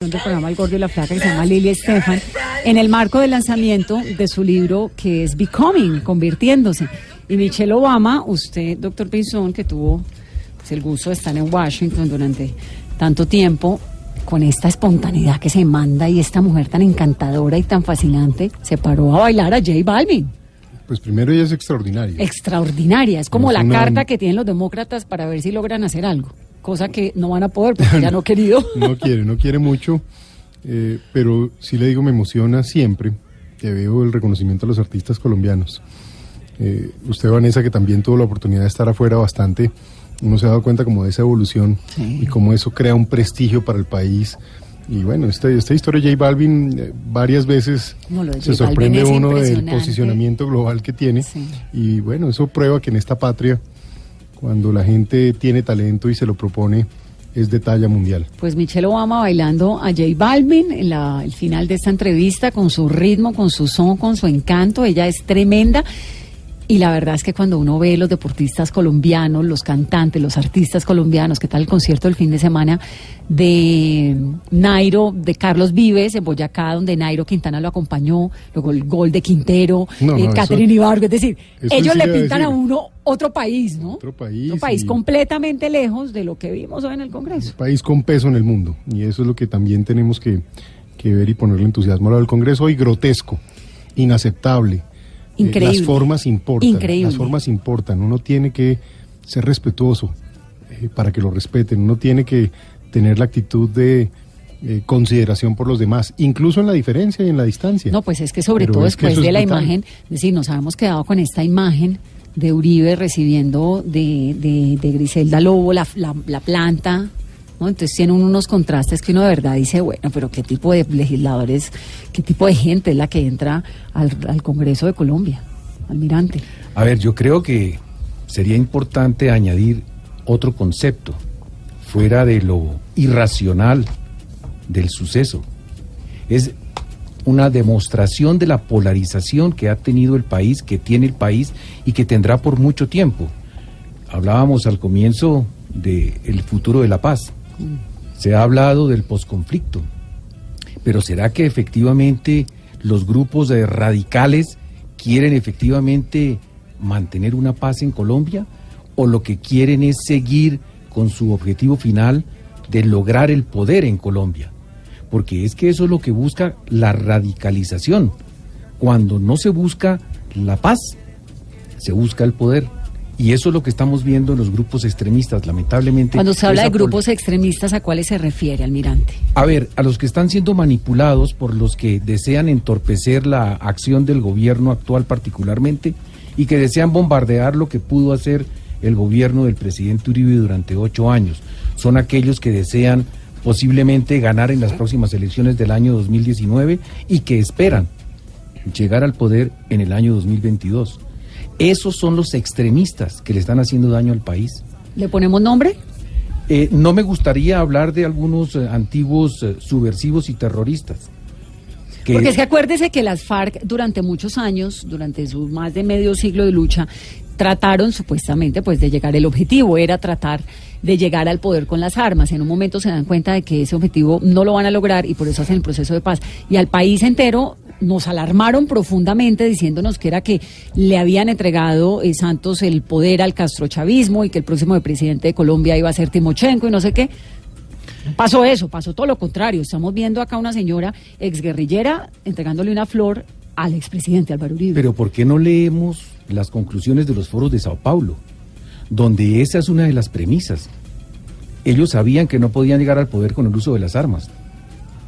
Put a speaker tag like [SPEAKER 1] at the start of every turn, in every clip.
[SPEAKER 1] Del programa El Gordo y la Flaca que se llama Lily Estefan, en el marco del lanzamiento de su libro que es Becoming, convirtiéndose. Y Michelle Obama, usted, doctor Pinzón, que tuvo pues, el gusto de estar en Washington durante tanto tiempo, con esta espontaneidad que se manda y esta mujer tan encantadora y tan fascinante, se paró a bailar a J Balvin.
[SPEAKER 2] Pues primero ella es extraordinaria.
[SPEAKER 1] Extraordinaria, es como la
[SPEAKER 2] una-
[SPEAKER 1] carta que tienen los demócratas para ver si logran hacer algo, cosa que no van a poder porque ya no querido.
[SPEAKER 2] No quiere, no quiere mucho, eh, pero sí le digo, me emociona siempre que veo el reconocimiento a los artistas colombianos. Eh, usted, Vanessa, que también tuvo la oportunidad de estar afuera bastante, uno se ha dado cuenta como de esa evolución
[SPEAKER 1] Sí.
[SPEAKER 2] y cómo eso crea un prestigio para el país. Y bueno, esta, esta historia de J Balvin eh, varias veces
[SPEAKER 1] No,
[SPEAKER 2] se sorprende uno del posicionamiento global que tiene.
[SPEAKER 1] Sí.
[SPEAKER 2] Y bueno, eso prueba que en esta patria, cuando la gente tiene talento y se lo propone, es de talla mundial.
[SPEAKER 1] Pues Michelle Obama bailando a J Balvin en la- el final de esta entrevista con su ritmo, con su son, con su encanto. Ella es tremenda. Y la verdad es que cuando uno ve los deportistas colombianos, los cantantes, los artistas colombianos, que tal el concierto del fin de semana de Nairo, de Carlos Vives en Boyacá, donde Nairo Quintana lo acompañó, luego el gol de Quintero,
[SPEAKER 2] No,
[SPEAKER 1] eh,
[SPEAKER 2] no,
[SPEAKER 1] Catherine Ibargo, es decir, ellos le
[SPEAKER 2] a
[SPEAKER 1] pintan a uno otro país, ¿no?
[SPEAKER 2] Otro país
[SPEAKER 1] Un país completamente lejos de lo que vimos hoy en el Congreso.
[SPEAKER 2] país con peso en el mundo. Y eso es lo que también tenemos que, que ver y ponerle entusiasmo al Congreso. Hoy grotesco, inaceptable. Eh, las formas importan.
[SPEAKER 1] Increíble.
[SPEAKER 2] Las formas importan. Uno tiene que ser respetuoso eh, para que lo respeten. Uno tiene que tener la actitud de eh, consideración por los demás, incluso en la diferencia y en la distancia.
[SPEAKER 1] No, pues es que sobre
[SPEAKER 2] Pero
[SPEAKER 1] todo
[SPEAKER 2] es que
[SPEAKER 1] después
[SPEAKER 2] es
[SPEAKER 1] de la
[SPEAKER 2] brutal.
[SPEAKER 1] imagen, es decir, nos habíamos quedado con esta imagen de Uribe recibiendo de, de, de Griselda Lobo la, la, la planta, ¿no? Entonces tienen unos contrastes que uno de verdad dice, bueno, pero qué tipo de legisladores, qué tipo de gente es la que entra al, al Congreso de Colombia, almirante.
[SPEAKER 3] A ver, yo creo que sería importante añadir otro concepto, fuera de lo irracional del suceso. Es una demostración de la polarización que ha tenido el país, que tiene el país y que tendrá por mucho tiempo. Hablábamos al comienzo del futuro de la paz. Se ha hablado del posconflicto. Pero ¿será que efectivamente los grupos de radicales quieren efectivamente mantener una paz en Colombia? ¿O lo que quieren es seguir con su objetivo final de lograr el poder en Colombia? Porque es que eso es lo que busca la radicalización. Cuando no se busca la paz, se busca el poder. Y eso es lo que estamos viendo en los grupos extremistas, lamentablemente.
[SPEAKER 1] Cuando se habla de grupos extremistas, ¿a cuáles se refiere, almirante?
[SPEAKER 3] a ver, a los que están siendo manipulados por los que desean entorpecer la acción del gobierno actual particularmente y que desean bombardear lo que pudo hacer el gobierno del presidente Uribe durante ocho años. Son aquellos que desean posiblemente ganar en las próximas elecciones del año 2019 y que esperan llegar al poder en el año 2022. Esos son los extremistas que le están haciendo daño al país.
[SPEAKER 1] ¿Le ponemos nombre?
[SPEAKER 3] Eh, no me gustaría hablar de algunos eh, antiguos eh, subversivos y terroristas. que-
[SPEAKER 1] Porque es que acuérdese que las FARC durante muchos años, durante su más de medio siglo de lucha, trataron supuestamente pues de llegar, el objetivo era tratar de llegar al poder con las armas. En un momento se dan cuenta de que ese objetivo no lo van a lograr y por eso hacen el proceso de paz. Y al país entero nos alarmaron profundamente diciéndonos que era que le habían entregado eh, Santos el poder al castrochavismo y que el próximo presidente de Colombia iba a ser Timochenko y no sé qué. Pasó eso, pasó todo lo contrario. Estamos viendo acá una señora exguerrillera entregándole una flor al expresidente Álvaro Uribe.
[SPEAKER 3] Pero ¿por qué no leemos las conclusiones de los foros de Sao Paulo? Donde esa es una de las premisas. Ellos sabían que no podían llegar al poder con el uso de las armas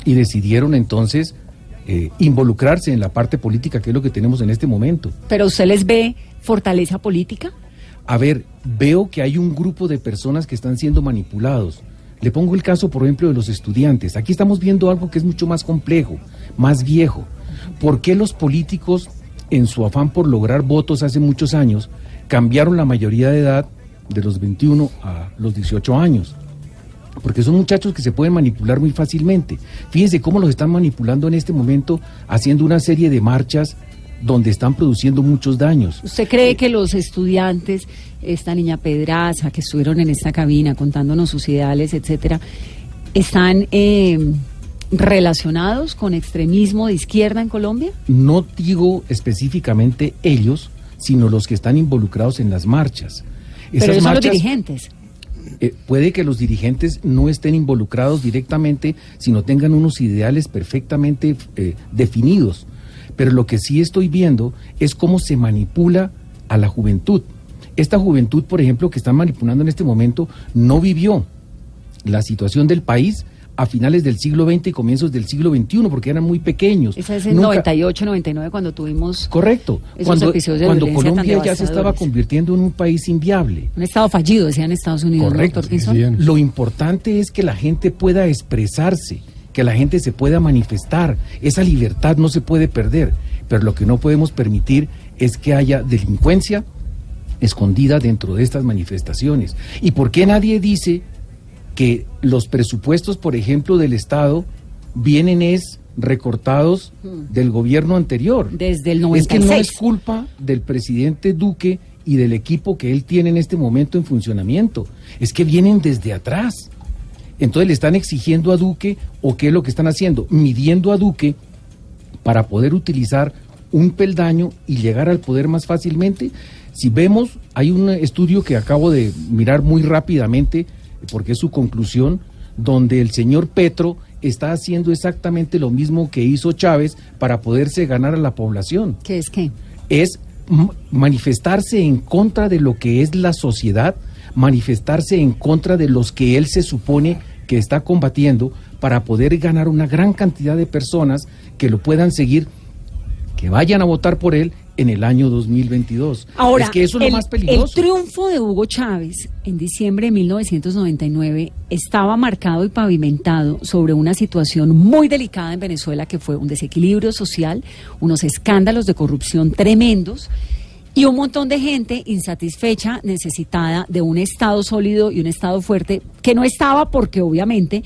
[SPEAKER 3] y decidieron entonces eh, involucrarse en la parte política, que es lo que tenemos en este momento.
[SPEAKER 1] Pero usted les ve fortaleza política.
[SPEAKER 3] A ver, veo que hay un grupo de personas que están siendo manipulados. Le pongo el caso, por ejemplo, de los estudiantes. Aquí estamos viendo algo que es mucho más complejo, más viejo. ¿Por qué los políticos, en su afán por lograr votos hace muchos años, cambiaron la mayoría de edad de los 21 a los 18 años? Porque son muchachos que se pueden manipular muy fácilmente. Fíjense cómo los están manipulando en este momento, haciendo una serie de marchas donde están produciendo muchos daños.
[SPEAKER 1] ¿Usted cree que los estudiantes, esta niña Pedraza, que estuvieron en esta cabina contándonos sus ideales, etcétera, están eh, relacionados con extremismo de izquierda en Colombia?
[SPEAKER 3] No digo específicamente ellos, sino los que están involucrados en las marchas.
[SPEAKER 1] Pero ellos son los dirigentes.
[SPEAKER 3] Eh, puede que los dirigentes no estén involucrados directamente, sino tengan unos ideales perfectamente eh, definidos. Pero lo que sí estoy viendo es cómo se manipula a la juventud. Esta juventud, por ejemplo, que están manipulando en este momento, no vivió la situación del país a finales del siglo XX y comienzos del siglo XXI, porque eran muy pequeños.
[SPEAKER 1] Esa es en 98, 99, cuando tuvimos.
[SPEAKER 3] Correcto. cuando, cuando Colombia ya se estaba convirtiendo en un país inviable.
[SPEAKER 1] Un Estado fallido, decían Estados Unidos.
[SPEAKER 3] Correcto. Lo importante es que la gente pueda expresarse, que la gente se pueda manifestar. Esa libertad no se puede perder. Pero lo que no podemos permitir es que haya delincuencia escondida dentro de estas manifestaciones. ¿Y por qué nadie dice que los presupuestos, por ejemplo, del Estado vienen es recortados hmm. del gobierno anterior.
[SPEAKER 1] Desde el 96.
[SPEAKER 3] Es que no es culpa del presidente Duque y del equipo que él tiene en este momento en funcionamiento. Es que vienen desde atrás. Entonces le están exigiendo a Duque, o qué es lo que están haciendo, midiendo a Duque para poder utilizar un peldaño y llegar al poder más fácilmente. Si vemos, hay un estudio que acabo de mirar muy rápidamente porque es su conclusión, donde el señor Petro está haciendo exactamente lo mismo que hizo Chávez para poderse ganar a la población.
[SPEAKER 1] ¿Qué es qué?
[SPEAKER 3] Es manifestarse en contra de lo que es la sociedad, manifestarse en contra de los que él se supone que está combatiendo para poder ganar una gran cantidad de personas que lo puedan seguir, que vayan a votar por él en el año 2022.
[SPEAKER 1] Ahora,
[SPEAKER 3] es que eso es lo más peligroso.
[SPEAKER 1] El triunfo de Hugo Chávez en diciembre de 1999 estaba marcado y pavimentado sobre una situación muy delicada en Venezuela que fue un desequilibrio social, unos escándalos de corrupción tremendos y un montón de gente insatisfecha, necesitada de un Estado sólido y un Estado fuerte, que no estaba porque obviamente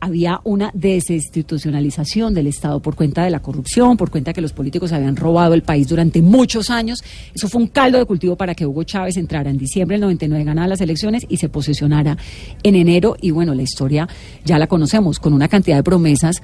[SPEAKER 1] había una desinstitucionalización del Estado por cuenta de la corrupción, por cuenta de que los políticos habían robado el país durante muchos años. Eso fue un caldo de cultivo para que Hugo Chávez entrara en diciembre del 99, ganara las elecciones y se posesionara en enero. Y bueno, la historia ya la conocemos, con una cantidad de promesas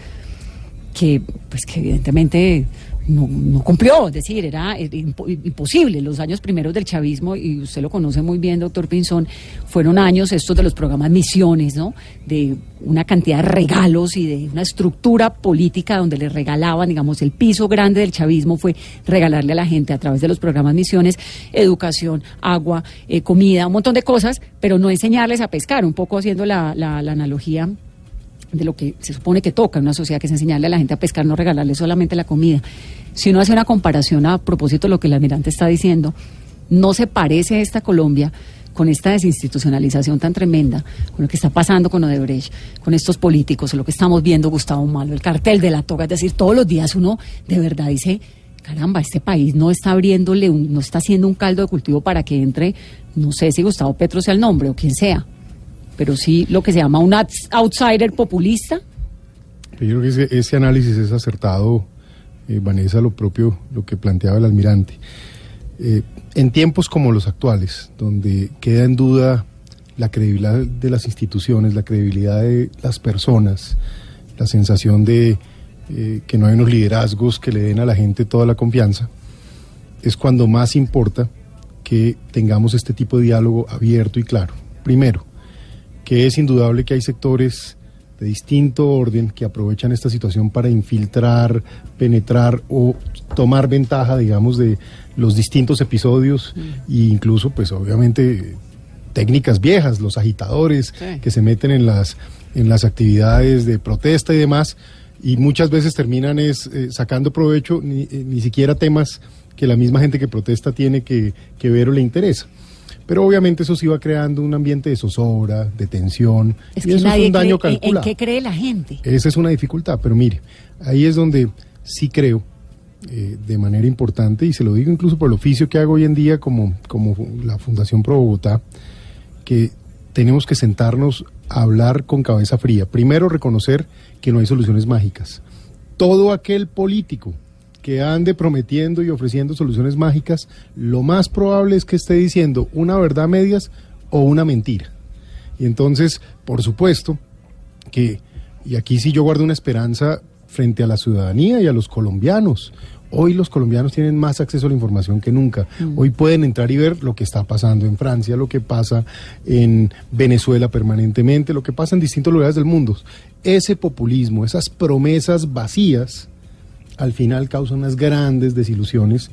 [SPEAKER 1] que, pues que evidentemente no, no, cumplió, es decir, era imposible. Los años primeros del chavismo, y usted lo conoce muy bien, doctor Pinzón, fueron años estos de los programas Misiones, ¿no? De una cantidad de regalos y de una estructura política donde le regalaban, digamos, el piso grande del chavismo fue regalarle a la gente a través de los programas Misiones educación, agua, eh, comida, un montón de cosas, pero no enseñarles a pescar, un poco haciendo la, la, la analogía de lo que se supone que toca en una sociedad, que es enseñarle a la gente a pescar, no regalarle solamente la comida. Si uno hace una comparación a propósito de lo que el almirante está diciendo, no se parece esta Colombia con esta desinstitucionalización tan tremenda, con lo que está pasando con Odebrecht, con estos políticos, lo que estamos viendo Gustavo Malo, el cartel de la toga, es decir, todos los días uno de verdad dice, caramba, este país no está abriéndole, no está haciendo un caldo de cultivo para que entre, no sé si Gustavo Petro sea el nombre o quien sea, pero sí lo que se llama un outsider populista.
[SPEAKER 2] Yo creo que ese, análisis es acertado, eh, Vanessa, lo propio, lo que planteaba el almirante. Eh, en tiempos como los actuales, donde queda en duda la credibilidad de las instituciones, la credibilidad de las personas, la sensación de eh, que no hay unos liderazgos que le den a la gente toda la confianza, es cuando más importa que tengamos este tipo de diálogo abierto y claro. Primero, que es indudable que hay sectores de distinto orden que aprovechan esta situación para infiltrar, penetrar o tomar ventaja, digamos, de los distintos episodios e incluso, pues obviamente, técnicas viejas, los agitadores que se meten en las, en las actividades de protesta y demás, y muchas veces terminan es, eh, sacando provecho ni, eh, ni, siquiera temas que la misma gente que protesta tiene que, que ver o le interesa. Pero obviamente eso sí va creando un ambiente de zozobra, de tensión,
[SPEAKER 1] Es
[SPEAKER 2] y
[SPEAKER 1] que
[SPEAKER 2] eso
[SPEAKER 1] nadie
[SPEAKER 2] es un daño
[SPEAKER 1] cree- en- ¿En
[SPEAKER 2] calculado.
[SPEAKER 1] qué cree la gente?
[SPEAKER 2] Esa es una dificultad, pero mire, ahí es donde sí creo eh, de manera importante, y se lo digo incluso por el oficio que hago hoy en día como, como la Fundación Pro Bogotá, que tenemos que sentarnos a hablar con cabeza fría. Primero, reconocer que no hay soluciones mágicas. Todo aquel político que ande prometiendo y ofreciendo soluciones mágicas, lo más probable es que esté diciendo una verdad a medias o una mentira. Y entonces, por supuesto, que, y aquí sí yo guardo una esperanza frente a la ciudadanía y a los colombianos. Hoy los colombianos tienen más acceso a la información que nunca. Hoy pueden entrar y ver lo que está pasando en Francia, lo que pasa en Venezuela permanentemente, lo que pasa en distintos lugares del mundo. Ese populismo, esas promesas vacías, al final causan unas grandes desilusiones.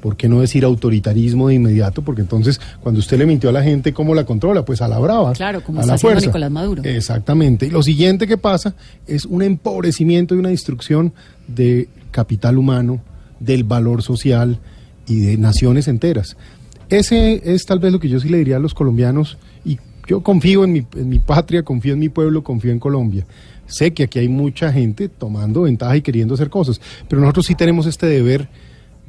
[SPEAKER 2] ¿Por qué no decir autoritarismo de inmediato? Porque entonces, cuando usted le mintió a la gente, ¿cómo la controla? Pues a la brava.
[SPEAKER 1] Claro, como
[SPEAKER 2] a
[SPEAKER 1] está
[SPEAKER 2] la fuerza.
[SPEAKER 1] Nicolás Maduro.
[SPEAKER 2] Exactamente. Y lo siguiente que pasa es un empobrecimiento y una destrucción de capital humano, del valor social y de naciones enteras. Ese es tal vez lo que yo sí le diría a los colombianos y yo confío en mi, en mi patria, confío en mi pueblo, confío en Colombia. Sé que aquí hay mucha gente tomando ventaja y queriendo hacer cosas, pero nosotros sí tenemos este deber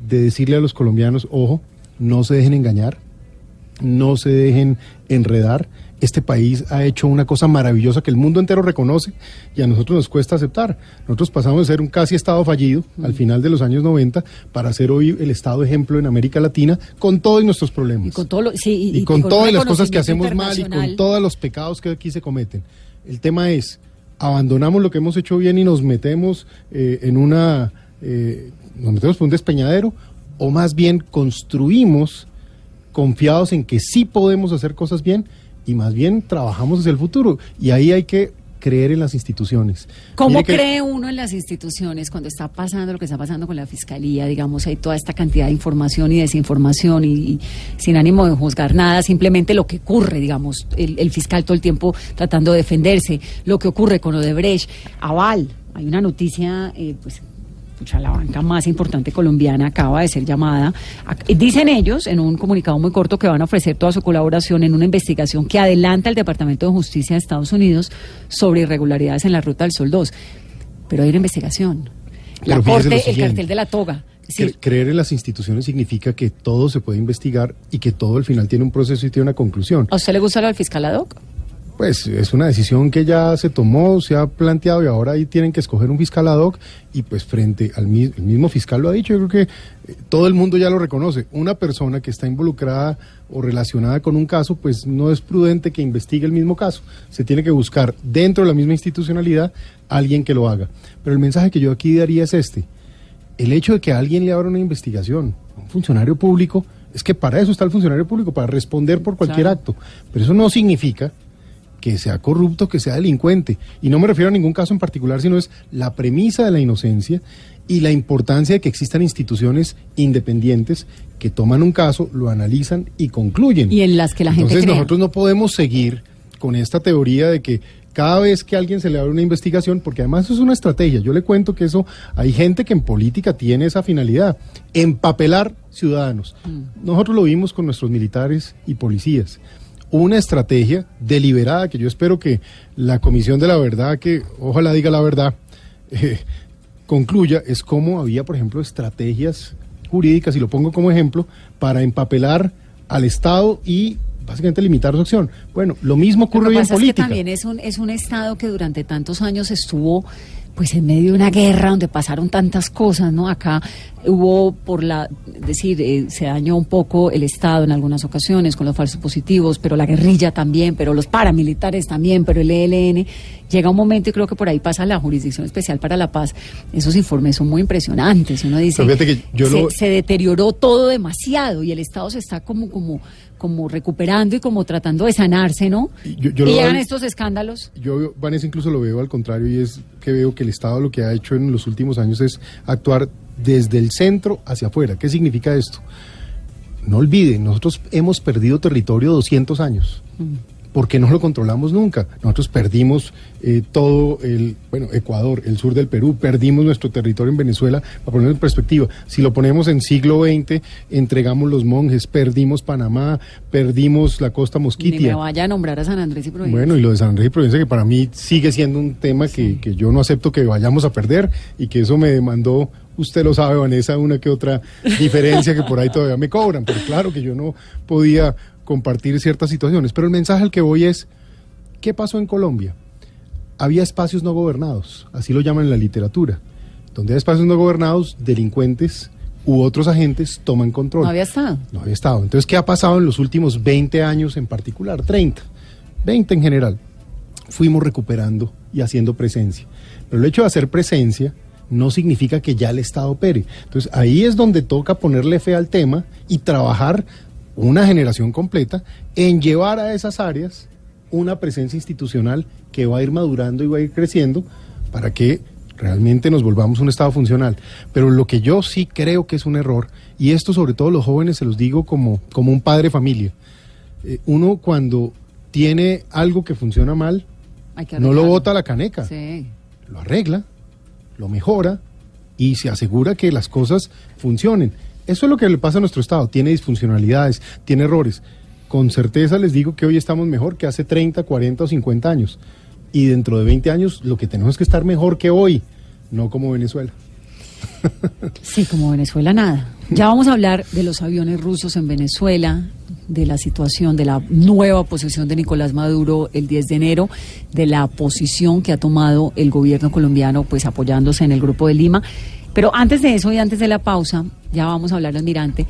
[SPEAKER 2] de decirle a los colombianos, ojo, no se dejen engañar, no se dejen enredar. Este país ha hecho una cosa maravillosa que el mundo entero reconoce y a nosotros nos cuesta aceptar. Nosotros pasamos de ser un casi Estado fallido al final de los años 90 para ser hoy el Estado ejemplo en América Latina con todos nuestros problemas.
[SPEAKER 1] Y con todo lo, sí, y,
[SPEAKER 2] Y con todas las cosas que hacemos mal y con todos los pecados que aquí se cometen. El tema es, abandonamos lo que hemos hecho bien y nos metemos eh, en una, eh, nos metemos por un despeñadero, o más bien construimos confiados en que sí podemos hacer cosas bien y más bien trabajamos hacia el futuro. Y ahí hay que creer en las instituciones.
[SPEAKER 1] ¿Cómo
[SPEAKER 2] que-
[SPEAKER 1] cree uno en las instituciones cuando está pasando lo que está pasando con la fiscalía? Digamos, hay toda esta cantidad de información y desinformación y, y sin ánimo de juzgar nada, simplemente lo que ocurre, digamos, el, el fiscal todo el tiempo tratando de defenderse, lo que ocurre con Odebrecht, Aval. Hay una noticia, eh, pues. Pucha, la banca más importante colombiana acaba de ser llamada. A- Dicen ellos en un comunicado muy corto que van a ofrecer toda su colaboración en una investigación que adelanta el Departamento de Justicia de Estados Unidos sobre irregularidades en la Ruta del Sol 2. Pero hay una investigación. La
[SPEAKER 2] Pero
[SPEAKER 1] corte, el cartel de la toga.
[SPEAKER 2] Cre- creer en las instituciones significa que todo se puede investigar y que todo al final tiene un proceso y tiene una conclusión.
[SPEAKER 1] ¿A usted le gusta lo del fiscal ad hoc?
[SPEAKER 2] Pues es una decisión que ya se tomó, se ha planteado y ahora ahí tienen que escoger un fiscal ad hoc y pues frente al mi- el mismo fiscal lo ha dicho, yo creo que eh, todo el mundo ya lo reconoce. Una persona que está involucrada o relacionada con un caso, pues no es prudente que investigue el mismo caso. Se tiene que buscar dentro de la misma institucionalidad alguien que lo haga. Pero el mensaje que yo aquí daría es este. El hecho de que alguien le abra una investigación a un funcionario público, es que para eso está el funcionario público, para responder por cualquier
[SPEAKER 1] Claro.
[SPEAKER 2] acto. Pero eso no significa que sea corrupto, que sea delincuente. Y no me refiero a ningún caso en particular, sino es la premisa de la inocencia y la importancia de que existan instituciones independientes que toman un caso, lo analizan y concluyen.
[SPEAKER 1] Y en las que la gente
[SPEAKER 2] Entonces nosotros no podemos seguir con esta teoría de que cada vez que a alguien se le abre una investigación, porque además eso es una estrategia, yo le cuento que eso, hay gente que en política tiene esa finalidad, empapelar ciudadanos.
[SPEAKER 1] Mm.
[SPEAKER 2] Nosotros lo vimos con nuestros militares y policías. Una estrategia deliberada que yo espero que la Comisión de la Verdad, que ojalá diga la verdad, eh, concluya, es cómo había, por ejemplo, estrategias jurídicas, y lo pongo como ejemplo, para empapelar al Estado y básicamente limitar su acción. Bueno, lo mismo
[SPEAKER 1] Lo
[SPEAKER 2] ocurre hoy en
[SPEAKER 1] pasa es que
[SPEAKER 2] política.
[SPEAKER 1] también es un, es un Estado que durante tantos años estuvo pues en medio de una guerra donde pasaron tantas cosas, ¿no? Acá hubo por la, es decir, eh, se dañó un poco el Estado en algunas ocasiones con los falsos positivos, pero la guerrilla también, pero los paramilitares también, pero el ELN. Llega un momento y creo que por ahí pasa la Jurisdicción Especial para la Paz. Esos informes son muy impresionantes. Uno dice,
[SPEAKER 2] que yo
[SPEAKER 1] se,
[SPEAKER 2] lo-
[SPEAKER 1] se deterioró todo demasiado y el Estado se está como, como, como recuperando y como tratando de sanarse, ¿no?
[SPEAKER 2] Yo- yo
[SPEAKER 1] y
[SPEAKER 2] lo
[SPEAKER 1] llegan
[SPEAKER 2] veo-
[SPEAKER 1] estos escándalos.
[SPEAKER 2] Yo, Vanessa, incluso lo veo al contrario y es que veo que el Estado lo que ha hecho en los últimos años es actuar desde el centro hacia afuera. ¿Qué significa esto? No olviden, nosotros hemos perdido territorio 200 años. Porque no lo controlamos nunca. Nosotros perdimos eh, todo el, bueno, Ecuador, el sur del Perú, perdimos nuestro territorio en Venezuela, para ponerlo en perspectiva. Si lo ponemos en siglo XX, entregamos los monjes, perdimos Panamá, perdimos la costa
[SPEAKER 1] Ni
[SPEAKER 2] Mosquitia.
[SPEAKER 1] me vaya a nombrar a San Andrés y Providencia.
[SPEAKER 2] Bueno, y lo de San Andrés y Providencia, que para mí sigue siendo un tema que, que yo no acepto que vayamos a perder y que eso me demandó, usted lo sabe, Vanessa, una que otra diferencia que por ahí todavía me cobran. Pero claro que yo no podía compartir ciertas situaciones. Pero el mensaje al que voy es, ¿qué pasó en Colombia? Había espacios no gobernados, así lo llaman en la literatura. Donde hay espacios no gobernados, delincuentes u otros agentes toman control.
[SPEAKER 1] no había estado.
[SPEAKER 2] No había estado. Entonces, ¿qué ha pasado en los últimos 20 años en particular? 30, 20 en general. Fuimos recuperando y haciendo presencia. Pero el hecho de hacer presencia no significa que ya el Estado opere. Entonces, ahí es donde toca ponerle fe al tema y trabajar una generación completa en llevar a esas áreas una presencia institucional que va a ir madurando y va a ir creciendo para que realmente nos volvamos un Estado funcional. Pero lo que yo sí creo que es un error, y esto sobre todo los jóvenes se los digo como, como un padre familia, eh, uno cuando tiene algo que funciona mal,
[SPEAKER 1] que
[SPEAKER 2] no lo bota a la caneca,
[SPEAKER 1] Sí.
[SPEAKER 2] lo arregla, lo mejora y se asegura que las cosas funcionen. Eso es lo que le pasa a nuestro Estado, tiene disfuncionalidades, tiene errores. Con certeza les digo que hoy estamos mejor que hace 30, 40 o 50 años. Y dentro de 20 años lo que tenemos es que estar mejor que hoy, no como Venezuela.
[SPEAKER 1] Sí, como Venezuela nada. Ya vamos a hablar de los aviones rusos en Venezuela, de la situación, de la nueva posición de Nicolás Maduro el 10 de enero, de la posición que ha tomado el gobierno colombiano, pues apoyándose en el Grupo de Lima. Pero antes de eso y antes de la pausa, ya vamos a hablar, almirante,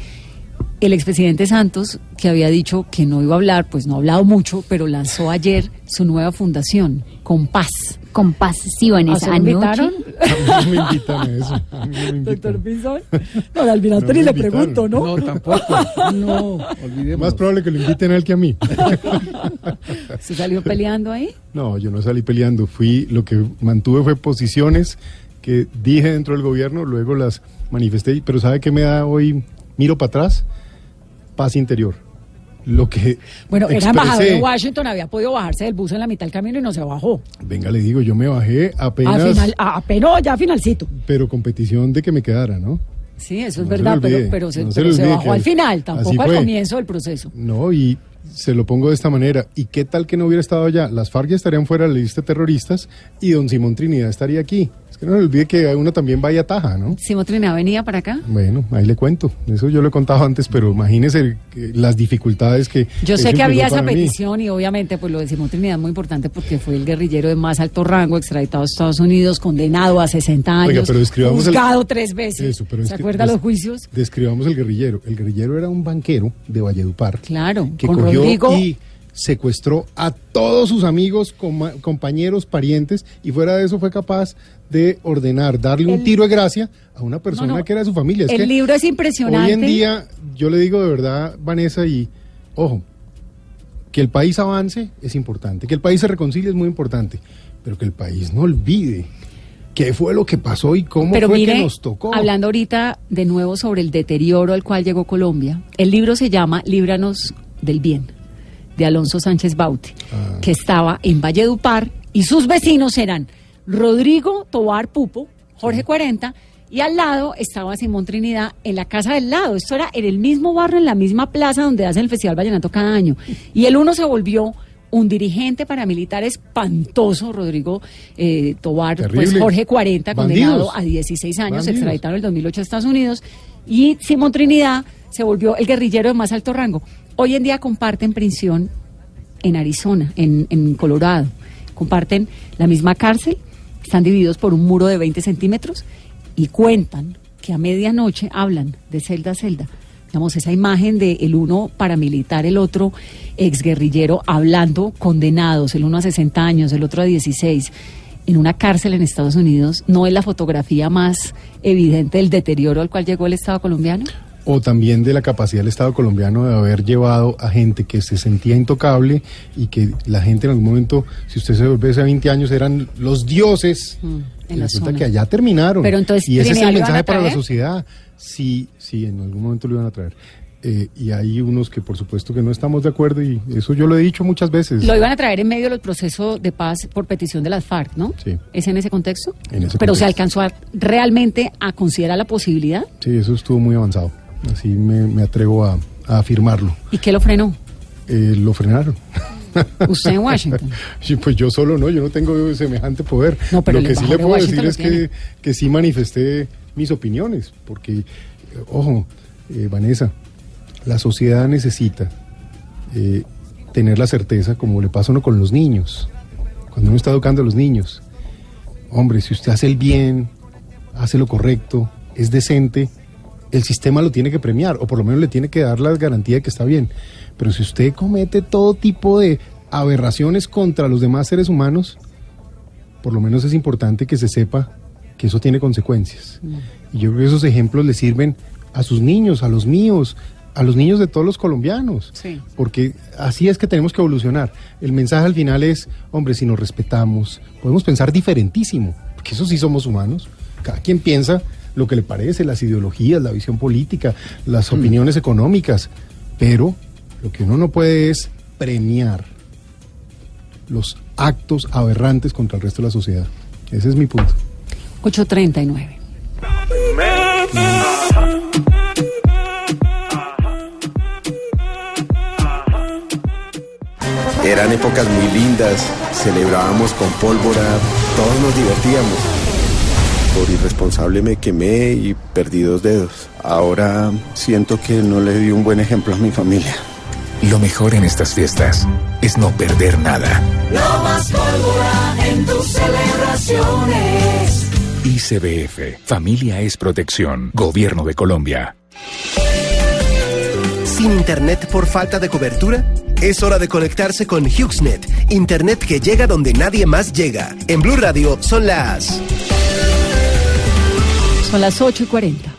[SPEAKER 1] el expresidente Santos, que había dicho que no iba a hablar, pues no ha hablado mucho, pero lanzó ayer su nueva fundación, Compás.
[SPEAKER 4] Con paz, sí, Vanessa.
[SPEAKER 1] ¿Ah, se lo invitaron?
[SPEAKER 2] A mí no me invitan a eso. a mí no me
[SPEAKER 1] Doctor. Pinzón. No, al almirante
[SPEAKER 2] No
[SPEAKER 1] ni le
[SPEAKER 2] invitaron.
[SPEAKER 1] pregunto, ¿no?
[SPEAKER 3] No, tampoco.
[SPEAKER 1] No.
[SPEAKER 3] Olvidemos.
[SPEAKER 2] Más probable que lo inviten a él que a mí.
[SPEAKER 1] ¿Se salió peleando ahí?
[SPEAKER 2] No, yo no salí peleando. Fui, lo que mantuve fue posiciones que dije dentro del gobierno, luego las manifesté. Pero ¿sabe qué me da hoy? Miro para atrás, paz interior. Lo que
[SPEAKER 1] Bueno, era embajador
[SPEAKER 2] expresé-
[SPEAKER 1] de Washington, había podido bajarse del bus en la mitad del camino y no se bajó.
[SPEAKER 2] Venga, le digo, yo me bajé apenas,
[SPEAKER 1] Al final, a- apenas, ya finalcito.
[SPEAKER 2] pero con petición de que me quedara, ¿no?
[SPEAKER 1] Sí, eso es
[SPEAKER 2] No
[SPEAKER 1] verdad, pero, se,
[SPEAKER 2] no se
[SPEAKER 1] pero se bajó al final, tampoco al comienzo del proceso.
[SPEAKER 2] No, y se lo pongo de esta manera. ¿Y qué tal que no hubiera estado allá? Las FARC ya estarían fuera de la lista de terroristas y don Simón Trinidad estaría aquí. Es que no se olvide que uno también vaya a Taja, ¿no?
[SPEAKER 1] Simón Trinidad venía para acá.
[SPEAKER 2] Bueno, ahí le cuento. Eso yo lo he contado antes, pero imagínese las dificultades que...
[SPEAKER 1] Yo sé que había esa
[SPEAKER 2] mí.
[SPEAKER 1] petición y obviamente pues lo de Simón Trinidad es muy importante porque fue el guerrillero de más alto rango, extraditado a Estados Unidos, condenado a 60 años,
[SPEAKER 2] Oiga, pero describamos el-
[SPEAKER 1] juzgado tres veces.
[SPEAKER 2] Eso, pero
[SPEAKER 1] ¿Se acuerda los juicios?
[SPEAKER 2] Describamos el guerrillero. El guerrillero era un banquero de Valledupar.
[SPEAKER 1] Claro,
[SPEAKER 2] que
[SPEAKER 1] con
[SPEAKER 2] cogió
[SPEAKER 1] Rodrigo.
[SPEAKER 2] y secuestró a todos sus amigos, coma- compañeros, parientes, y fuera de eso fue capaz de ordenar, darle un tiro de gracia a una persona
[SPEAKER 1] No, no.
[SPEAKER 2] que era de su familia. Es
[SPEAKER 1] el
[SPEAKER 2] que
[SPEAKER 1] libro es impresionante.
[SPEAKER 2] Hoy en día, yo le digo de verdad, Vanessa, y ojo, que el país avance es importante, que el país se reconcilie es muy importante, pero que el país no olvide qué fue lo que pasó y cómo
[SPEAKER 1] Pero
[SPEAKER 2] fue
[SPEAKER 1] mire,
[SPEAKER 2] que nos tocó.
[SPEAKER 1] hablando ahorita de nuevo sobre el deterioro al cual llegó Colombia, el libro se llama Líbranos del Bien, de Alonso Sánchez Bauti,
[SPEAKER 2] Ah.
[SPEAKER 1] que estaba en Valledupar y sus vecinos eran Rodrigo Tobar Pupo, Jorge 40, y al lado estaba Simón Trinidad en la casa del lado. Esto era en el mismo barrio, en la misma plaza donde hacen el Festival Vallenato cada año. Y el uno se volvió un dirigente paramilitar espantoso, Rodrigo eh, Tobar, pues. Jorge 40,
[SPEAKER 2] Bandidos.
[SPEAKER 1] condenado a 16 años,
[SPEAKER 2] Bandidos.
[SPEAKER 1] extraditado en el 2008 a Estados Unidos, y Simón Trinidad se volvió el guerrillero de más alto rango. Hoy en día comparten prisión en Arizona, en, Colorado. Comparten la misma cárcel, están divididos por un muro de 20 centímetros y cuentan que a medianoche hablan de celda a celda. Digamos, esa imagen de el uno paramilitar, el otro exguerrillero, hablando condenados, el uno a 60 años, el otro a 16, en una cárcel en Estados Unidos, ¿no es la fotografía más evidente del deterioro al cual llegó el Estado colombiano?
[SPEAKER 2] O también de la capacidad del Estado colombiano de haber llevado a gente que se sentía intocable y que la gente en algún momento, si usted se vuelve hace 20 años, eran los dioses.
[SPEAKER 1] Mm, en
[SPEAKER 2] y
[SPEAKER 1] la
[SPEAKER 2] resulta
[SPEAKER 1] zona.
[SPEAKER 2] que allá terminaron.
[SPEAKER 1] Pero entonces,
[SPEAKER 2] y ese es
[SPEAKER 1] ¿Trinidad
[SPEAKER 2] el
[SPEAKER 1] a
[SPEAKER 2] mensaje para la sociedad. Sí, sí, en algún momento lo iban a traer. eh, y hay unos que por supuesto que no estamos de acuerdo y eso yo lo he dicho muchas veces.
[SPEAKER 1] Lo iban a traer en medio del proceso de paz por petición de las FARC, ¿no?
[SPEAKER 2] Sí.
[SPEAKER 1] ¿Es en ese contexto?
[SPEAKER 2] En ese
[SPEAKER 1] Pero se alcanzó a, realmente a considerar la posibilidad.
[SPEAKER 2] Sí, eso estuvo muy avanzado. Así me, me atrevo a, a afirmarlo.
[SPEAKER 1] ¿Y qué lo frenó?
[SPEAKER 2] Eh, lo frenaron.
[SPEAKER 1] Usted en Washington.
[SPEAKER 2] Sí, pues yo solo no, yo no tengo semejante poder.
[SPEAKER 1] No, pero
[SPEAKER 2] lo que sí le puedo decir es que, que sí manifesté mis opiniones, porque, eh, ojo, eh, Vanessa, la sociedad necesita eh, tener la certeza, como le pasa a uno con los niños, cuando uno está educando a los niños. Hombre, si usted hace el bien, hace lo correcto, es decente, el sistema lo tiene que premiar, o por lo menos le tiene que dar la garantía de que está bien. Pero si usted comete todo tipo de aberraciones contra los demás seres humanos, por lo menos es importante que se sepa que eso tiene consecuencias. Y yo creo que esos ejemplos le sirven a sus niños, a los míos, a los niños de todos los colombianos.
[SPEAKER 1] Sí.
[SPEAKER 2] Porque así es que tenemos que evolucionar. El mensaje al final es, hombre, si nos respetamos, podemos pensar diferentísimo, porque eso sí somos humanos. Cada quien piensa lo que le parece, las ideologías, la visión política, las opiniones económicas, pero lo que uno no puede es premiar los actos aberrantes contra el resto de la sociedad. Ese es mi punto.
[SPEAKER 1] 839.
[SPEAKER 4] Eran épocas muy lindas, celebrábamos con pólvora, todos nos divertíamos. Por irresponsable me quemé y perdí dos dedos. Ahora siento que no le di un buen ejemplo a mi familia.
[SPEAKER 5] Lo mejor en estas fiestas es no perder nada.
[SPEAKER 6] No más pólvora en tus celebraciones.
[SPEAKER 5] ICBF, Familia es Protección, Gobierno de Colombia.
[SPEAKER 7] ¿Sin internet por falta de cobertura? Es hora de conectarse con HughesNet, internet que llega donde nadie más llega. En Blue Radio son las...
[SPEAKER 1] Son las 8 y 40.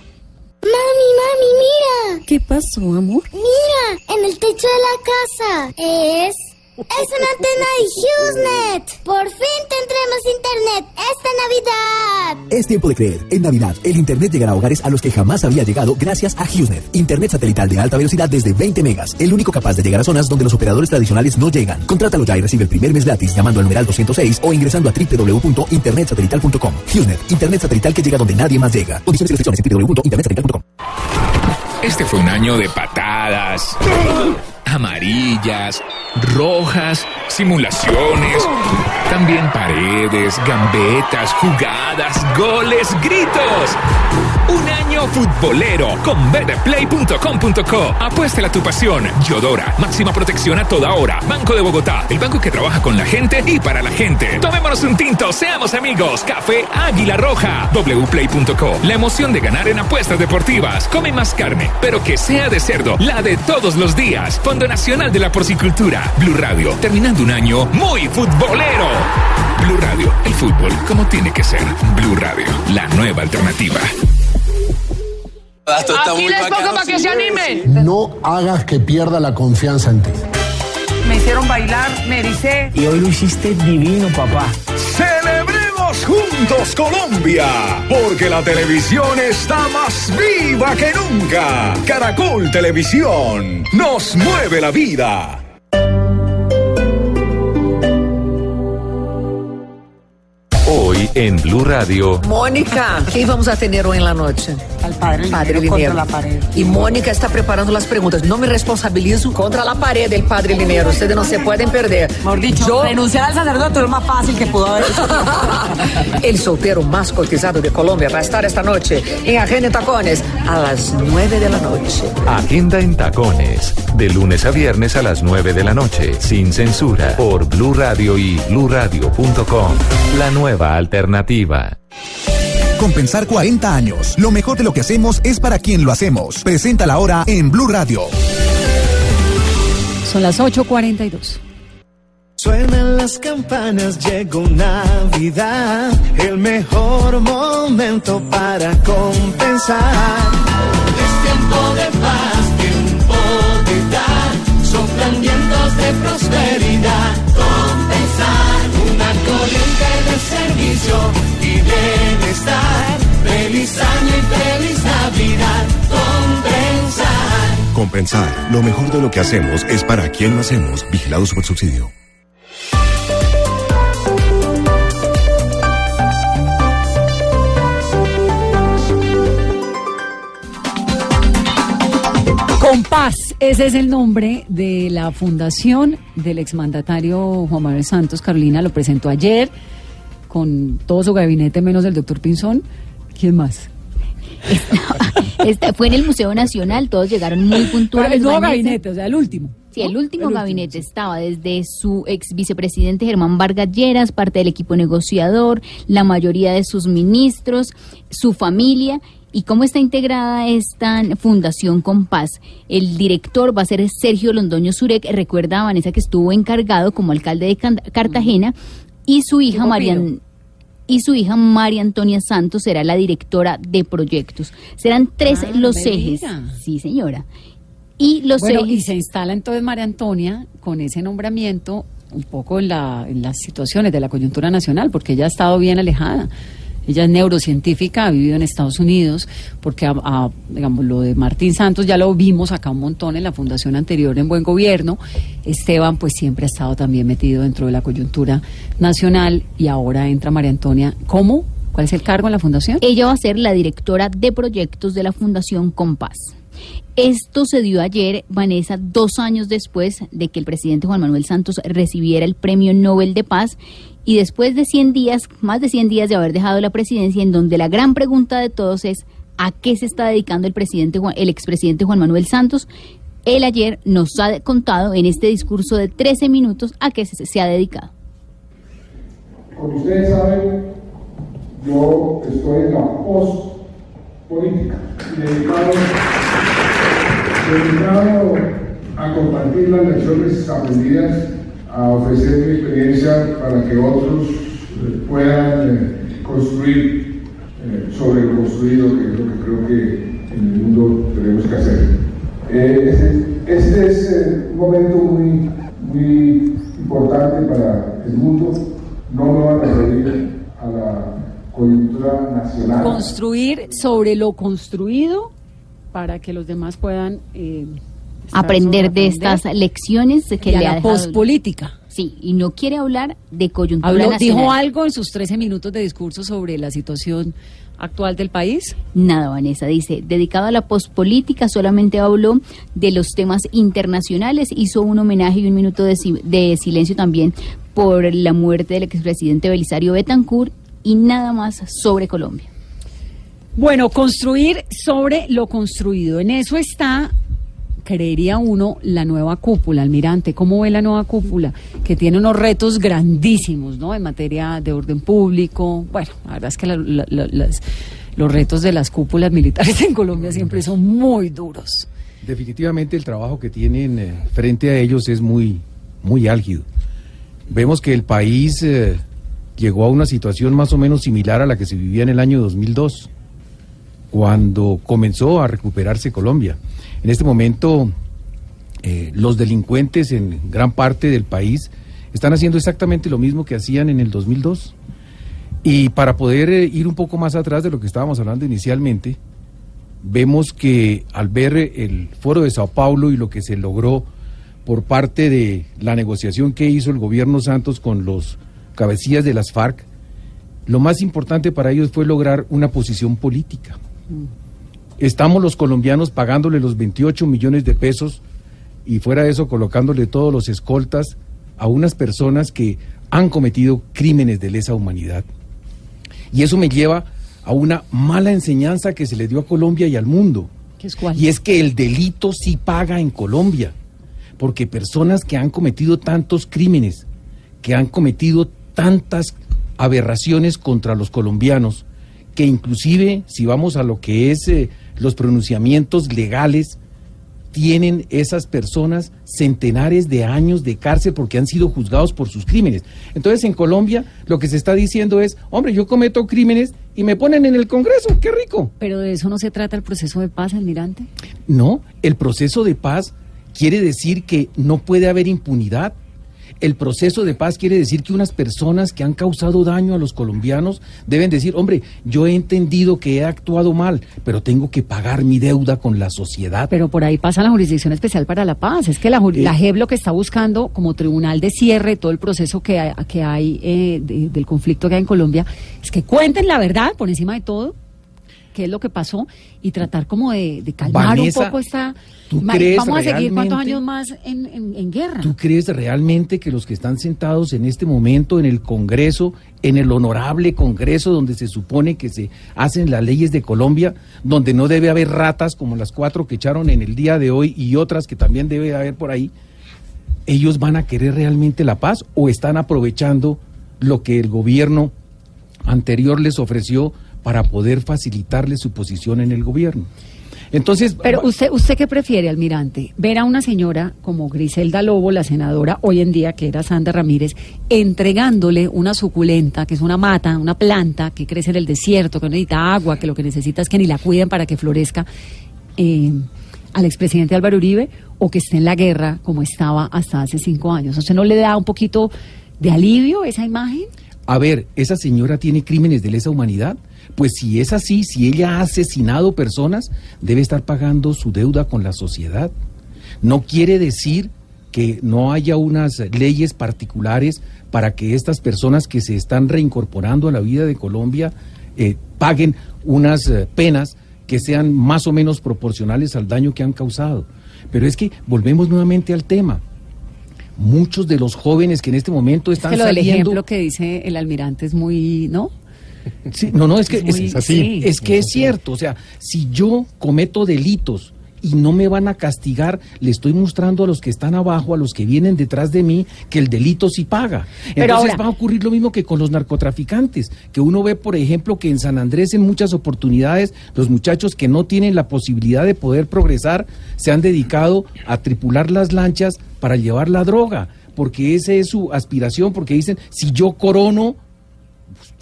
[SPEAKER 8] Mami, mami, mira.
[SPEAKER 9] ¿Qué pasó, amor?
[SPEAKER 8] Mira, en el techo de la casa. Es. Es una antena de HughesNet. Por fin tendremos internet esta Navidad.
[SPEAKER 10] Es tiempo de creer. En Navidad, el Internet llegará a hogares a los que jamás había llegado gracias a HughesNet. Internet satelital de alta velocidad desde 20 megas. El único capaz de llegar a zonas donde los operadores tradicionales no llegan. Contrátalo ya y recibe el primer mes gratis llamando al numeral 206 o ingresando a www.internetsatelital.com. HughesNet. Internet satelital que llega donde nadie más llega. Condiciones y restricciones en www.internetsatelital.com.
[SPEAKER 5] Este fue un año de patadas, amarillas, rojas, simulaciones, también paredes, gambetas, jugadas, goles, gritos. Un año futbolero con betplay.com.co. Apuéstale a tu pasión. Yodora, máxima protección a toda hora. Banco de Bogotá, el banco que trabaja con la gente y para la gente. Tomémonos un tinto, seamos amigos. Café Águila Roja. wplay.co. La emoción de ganar en apuestas deportivas. Come más carne, pero que sea de cerdo, la de todos los días. Fondo Nacional de la Porcicultura. Blue Radio, terminando un año muy futbolero. Blue Radio, el fútbol como tiene que ser. Blue Radio, la nueva alternativa.
[SPEAKER 6] Aquí les pongo para que se animen.
[SPEAKER 11] No hagas que pierda la confianza en ti.
[SPEAKER 6] Me hicieron bailar, me ericé.
[SPEAKER 12] Y hoy lo hiciste divino, papá.
[SPEAKER 13] Celebremos juntos Colombia, porque la televisión está más viva que nunca. Caracol Televisión nos mueve la vida.
[SPEAKER 14] thank you En Blue Radio.
[SPEAKER 15] Mónica, ¿qué vamos a tener hoy en la noche?
[SPEAKER 16] Al padre,
[SPEAKER 15] Padre
[SPEAKER 16] Linero
[SPEAKER 15] Linero.
[SPEAKER 16] contra la pared.
[SPEAKER 15] Y Mónica está preparando las preguntas. No me responsabilizo contra la pared del Padre Linero. Ustedes no se pueden perder.
[SPEAKER 16] Mejor dicho,
[SPEAKER 15] Yo-
[SPEAKER 16] renunciar al sacerdote es lo más fácil que pudo haber.
[SPEAKER 15] El soltero más cotizado de Colombia va a estar esta noche en Agenda en Tacones a las 9 de la noche.
[SPEAKER 14] Agenda en tacones. De lunes a viernes a las 9 de la noche. Sin censura. Por Blue Radio y bluradio.com. La nueva alternativa.
[SPEAKER 17] Compensar 40 años. Lo mejor de lo que hacemos es para quien lo hacemos. Presenta la hora en Blue Radio.
[SPEAKER 1] Son las 8.42.
[SPEAKER 18] Suenan las campanas, llegó Navidad, el mejor momento para compensar.
[SPEAKER 6] Es tiempo de paz, tiempo de dar. Soplan vientos de prosperidad. Corriente de servicio y bienestar. Feliz año y feliz Navidad. Compensar.
[SPEAKER 9] Compensar. Lo mejor de lo que hacemos es para quien lo hacemos. Vigilados por subsidio.
[SPEAKER 1] Compás, ese es el nombre de la fundación del exmandatario Juan Manuel Santos. Carolina lo presentó ayer con todo su gabinete menos el doctor Pinzón. ¿Quién más?
[SPEAKER 19] Este fue en el Museo Nacional, todos llegaron muy puntuales.
[SPEAKER 1] el nuevo gabinete, o sea, el último.
[SPEAKER 19] Sí, el último
[SPEAKER 1] El último,
[SPEAKER 19] gabinete estaba desde su ex vicepresidente Germán Vargas Lleras, parte del equipo negociador, la mayoría de sus ministros, su familia. ¿Y cómo está integrada esta Fundación Compás? El director va a ser Sergio Londoño Surek. Recuerda a Vanessa que estuvo encargado como alcalde de Cartagena y su hija Marian y su hija María Antonia Santos será la directora de proyectos. Serán tres
[SPEAKER 1] Ah,
[SPEAKER 19] los ejes. Sí, señora. Y los
[SPEAKER 1] bueno, y
[SPEAKER 19] ejes.
[SPEAKER 1] se instala entonces María Antonia con ese nombramiento un poco en, la, en las situaciones de la coyuntura nacional, porque ella ha estado bien alejada. Ella es neurocientífica, ha vivido en Estados Unidos, porque digamos, lo de Martín Santos ya lo vimos acá un montón en la fundación anterior en Buen Gobierno. Esteban pues siempre ha estado también metido dentro de la coyuntura nacional y ahora entra María Antonia. ¿Cómo? ¿Cuál es el cargo en la fundación?
[SPEAKER 19] Ella va a ser la directora de proyectos de la Fundación Compás. Esto se dio ayer, Vanessa, dos años después de que el presidente Juan Manuel Santos recibiera el Premio Nobel de Paz y después de 100 días, más de 100 días de haber dejado la presidencia, en donde la gran pregunta de todos es ¿a qué se está dedicando el presidente el expresidente Juan Manuel Santos? Él ayer nos ha contado en este discurso de 13 minutos a qué se, ha dedicado.
[SPEAKER 20] Como ustedes saben, yo estoy en la post-política, dedicado, dedicado a compartir las lecciones aprendidas, a ofrecer mi experiencia para que otros eh, puedan eh, construir eh, sobre lo construido, que es lo que creo que en el mundo tenemos que hacer. Este, es un momento muy, muy importante para el mundo. No me voy a referir a la coyuntura nacional.
[SPEAKER 1] Construir sobre lo construido para que los demás puedan
[SPEAKER 19] aprender de estas lecciones que
[SPEAKER 1] Y a
[SPEAKER 19] ha
[SPEAKER 1] la
[SPEAKER 19] dejado.
[SPEAKER 1] pospolítica.
[SPEAKER 19] Sí, y no quiere hablar de coyuntura
[SPEAKER 1] Habló,
[SPEAKER 19] nacional.
[SPEAKER 1] dijo algo en sus 13 minutos de discurso sobre la situación actual del país.
[SPEAKER 19] Nada, Vanessa, dice, dedicado a la pospolítica, solamente habló de los temas internacionales, hizo un homenaje y un minuto de, de silencio también por la muerte del expresidente Belisario Betancourt y nada más sobre Colombia.
[SPEAKER 1] Bueno, construir sobre lo construido. En eso está, creería uno, la nueva cúpula, almirante. ¿Cómo ve la nueva cúpula? Que tiene unos retos grandísimos, ¿no? En materia de orden público. Bueno, la verdad es que la- los retos de las cúpulas militares en Colombia siempre son muy duros.
[SPEAKER 3] Definitivamente el trabajo que tienen eh, frente a ellos es muy, muy álgido. Vemos que el país eh, llegó a una situación más o menos similar a la que se vivía en el año 2002, cuando comenzó a recuperarse Colombia. En este momento, eh, los delincuentes en gran parte del país están haciendo exactamente lo mismo que hacían en el 2002. Y para poder eh, ir un poco más atrás de lo que estábamos hablando inicialmente, vemos que al ver el foro de Sao Paulo y lo que se logró por parte de la negociación que hizo el gobierno Santos con los cabecillas de las FARC, lo más importante para ellos fue lograr una posición política. Estamos los colombianos pagándole los 28 millones de pesos y fuera de eso colocándole todos los escoltas a unas personas que han cometido crímenes de lesa humanidad. Y eso me lleva a una mala enseñanza que se le dio a Colombia y al mundo.
[SPEAKER 1] ¿Qué es cuál?
[SPEAKER 3] Y es que el delito sí paga en Colombia, porque personas que han cometido tantos crímenes, que han cometido tantas aberraciones contra los colombianos, que inclusive si vamos a lo que es eh, los pronunciamientos legales, tienen esas personas centenares de años de cárcel porque han sido juzgados por sus crímenes. Entonces en Colombia lo que se está diciendo es, hombre, yo cometo crímenes y me ponen en el Congreso, qué rico.
[SPEAKER 1] Pero de eso no se trata el proceso de paz, almirante.
[SPEAKER 3] No, el proceso de paz quiere decir que no puede haber impunidad. El proceso de paz quiere decir que unas personas que han causado daño a los colombianos deben decir, hombre, yo he entendido que he actuado mal, pero tengo que pagar mi deuda con la sociedad.
[SPEAKER 1] Pero por ahí pasa la Jurisdicción Especial para la Paz. Es que la, ju- la JEP lo que está buscando como tribunal de cierre todo el proceso que hay, que hay eh, de- del conflicto que hay en Colombia es que cuenten la verdad por encima de todo, qué es lo que pasó, y tratar como de, de calmar
[SPEAKER 3] Vanessa,
[SPEAKER 1] un poco esta...
[SPEAKER 3] ¿tú
[SPEAKER 1] Ma-
[SPEAKER 3] crees
[SPEAKER 1] Vamos a seguir cuántos años más en, en- en guerra.
[SPEAKER 3] ¿Tú crees realmente que los que están sentados en este momento en el Congreso, en el honorable Congreso donde se supone que se hacen las leyes de Colombia, donde no debe haber ratas como las cuatro que echaron en el día de hoy y otras que también debe haber por ahí, ellos van a querer realmente la paz o están aprovechando lo que el gobierno anterior les ofreció para poder facilitarles su posición en el gobierno? Entonces,
[SPEAKER 1] Pero usted, ¿usted qué prefiere, almirante? Ver a una señora como Griselda Lobo, la senadora hoy en día, que era Sandra Ramírez, entregándole una suculenta, que es una mata, una planta que crece en el desierto, que no necesita agua, que lo que necesita es que ni la cuiden para que florezca, eh, al expresidente Álvaro Uribe, o que esté en la guerra como estaba hasta hace cinco años. ¿Usted no le da un poquito de alivio esa imagen?
[SPEAKER 3] A ver, ¿esa señora tiene crímenes de lesa humanidad? Pues si es así, si ella ha asesinado personas, debe estar pagando su deuda con la sociedad. No quiere decir que no haya unas leyes particulares para que estas personas que se están reincorporando a la vida de Colombia eh, paguen unas eh, penas que sean más o menos proporcionales al daño que han causado. Pero es que volvemos nuevamente al tema. Muchos de los jóvenes que en este momento
[SPEAKER 1] Es
[SPEAKER 3] están
[SPEAKER 1] que lo del
[SPEAKER 3] saliendo
[SPEAKER 1] ejemplo que dice el almirante es muy, ¿no?
[SPEAKER 3] Sí, no, no, es que
[SPEAKER 1] Es
[SPEAKER 3] es,
[SPEAKER 1] muy-
[SPEAKER 3] es así.
[SPEAKER 1] sí.
[SPEAKER 3] Es que es cierto. O sea, si yo cometo delitos y no me van a castigar, le estoy mostrando a los que están abajo, a los que vienen detrás de mí, que el delito sí paga.
[SPEAKER 1] Pero
[SPEAKER 3] Entonces
[SPEAKER 1] ahora-
[SPEAKER 3] va a ocurrir lo mismo que con los narcotraficantes, que uno ve, por ejemplo, que en San Andrés en muchas oportunidades los muchachos que no tienen la posibilidad de poder progresar se han dedicado a tripular las lanchas para llevar la droga, porque esa es su aspiración, porque dicen, si yo corono,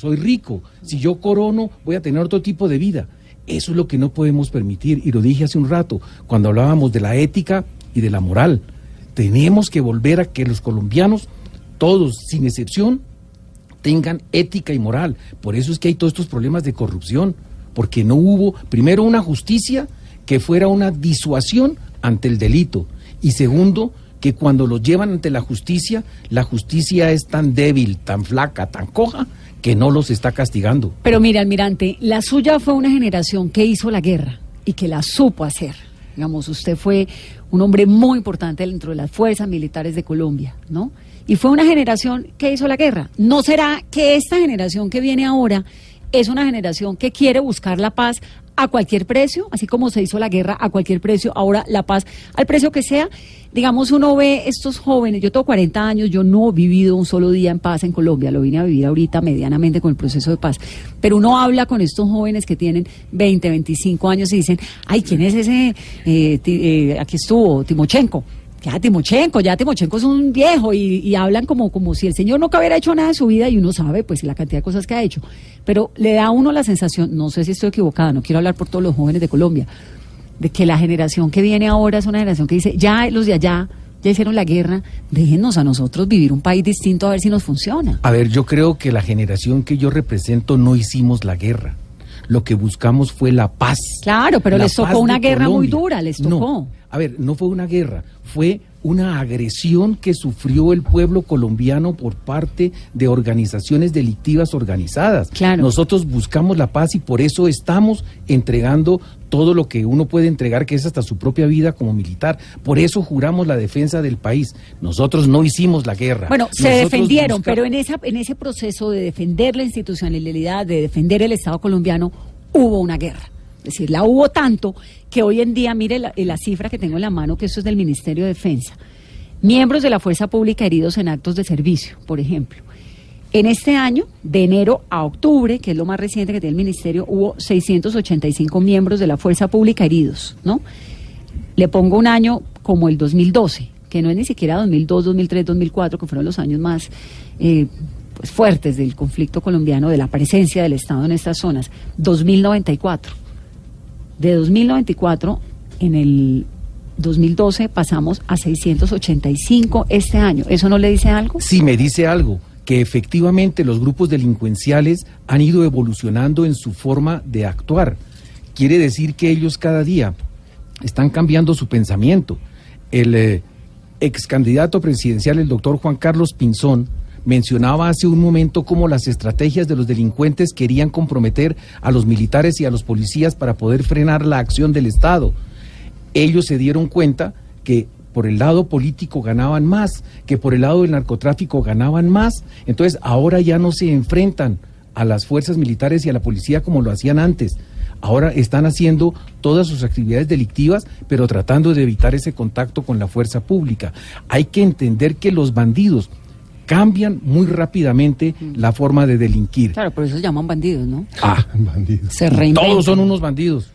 [SPEAKER 3] soy rico, si yo corono voy a tener otro tipo de vida. Eso es lo que no podemos permitir y lo dije hace un rato cuando hablábamos de la ética y de la moral. Tenemos que volver a que los colombianos, todos sin excepción, tengan ética y moral. Por eso es que hay todos estos problemas de corrupción, porque no hubo, primero, una justicia que fuera una disuasión ante el delito y segundo, que cuando los llevan ante la justicia, la justicia es tan débil, tan flaca, tan coja, que no los está castigando.
[SPEAKER 1] Pero mire, almirante, la suya fue una generación que hizo la guerra y que la supo hacer. Digamos, usted fue un hombre muy importante dentro de las fuerzas militares de Colombia, ¿no? Y fue una generación que hizo la guerra. ¿No será que esta generación que viene ahora es una generación que quiere buscar la paz a cualquier precio, así como se hizo la guerra a cualquier precio, ahora la paz al precio que sea? Digamos, uno ve estos jóvenes, yo tengo 40 años, yo no he vivido un solo día en paz en Colombia, lo vine a vivir ahorita medianamente con el proceso de paz, pero uno habla con estos jóvenes que tienen 20, 25 años y dicen, ay, ¿quién es ese? Eh, eh, aquí estuvo, Timochenko. Ya Timochenko, ya Timochenko es un viejo y, hablan como, como si el señor nunca hubiera hecho nada de su vida y uno sabe pues la cantidad de cosas que ha hecho. Pero le da a uno la sensación, no sé si estoy equivocada, no quiero hablar por todos los jóvenes de Colombia, de que la generación que viene ahora es una generación que dice, ya los de allá ya hicieron la guerra, déjenos a nosotros vivir un país distinto a ver si nos funciona.
[SPEAKER 3] A ver, yo creo que la generación que yo represento no hicimos la guerra. Lo que buscamos fue la paz.
[SPEAKER 1] Claro, pero les tocó una guerra muy dura, les
[SPEAKER 3] No,
[SPEAKER 1] tocó.
[SPEAKER 3] a ver, no fue una guerra, fue una agresión que sufrió el pueblo colombiano por parte de organizaciones delictivas organizadas.
[SPEAKER 1] Claro.
[SPEAKER 3] Nosotros buscamos la paz y por eso estamos entregando todo lo que uno puede entregar, que es hasta su propia vida como militar. Por eso juramos la defensa del país. Nosotros no hicimos la guerra.
[SPEAKER 1] Bueno, se defendieron, pero en esa en ese proceso de defender la institucionalidad, de defender el Estado colombiano, hubo una guerra. Es decir, la hubo tanto que hoy en día, mire la, la cifra que tengo en la mano, que esto es del Ministerio de Defensa. Miembros de la Fuerza Pública heridos en actos de servicio, por ejemplo. En este año, de enero a octubre, que es lo más reciente que tiene el Ministerio, hubo 685 miembros de la Fuerza Pública heridos, ¿no? Le pongo un año como el 2012, que no es ni siquiera 2002, 2003, 2004, que fueron los años más eh, pues, fuertes del conflicto colombiano, de la presencia del Estado en estas zonas. 2094. De 2094, en el 2012 pasamos a 685 este año. ¿Eso no le dice algo?
[SPEAKER 3] Sí, me dice algo, que efectivamente los grupos delincuenciales han ido evolucionando en su forma de actuar. Quiere decir que ellos cada día están cambiando su pensamiento. El eh, ex candidato presidencial, el doctor Juan Carlos Pinzón, mencionaba hace un momento cómo las estrategias de los delincuentes querían comprometer a los militares y a los policías para poder frenar la acción del Estado. Ellos se dieron cuenta que por el lado político ganaban más, que por el lado del narcotráfico ganaban más. Entonces ahora ya no se enfrentan a las fuerzas militares y a la policía como lo hacían antes. Ahora están haciendo todas sus actividades delictivas, pero tratando de evitar ese contacto con la fuerza pública. Hay que entender que los bandidos cambian muy rápidamente la forma de delinquir.
[SPEAKER 1] Claro, por eso se llaman bandidos, ¿no?
[SPEAKER 3] Ah,
[SPEAKER 2] bandidos.
[SPEAKER 1] Se reinventan.
[SPEAKER 3] Todos son unos bandidos.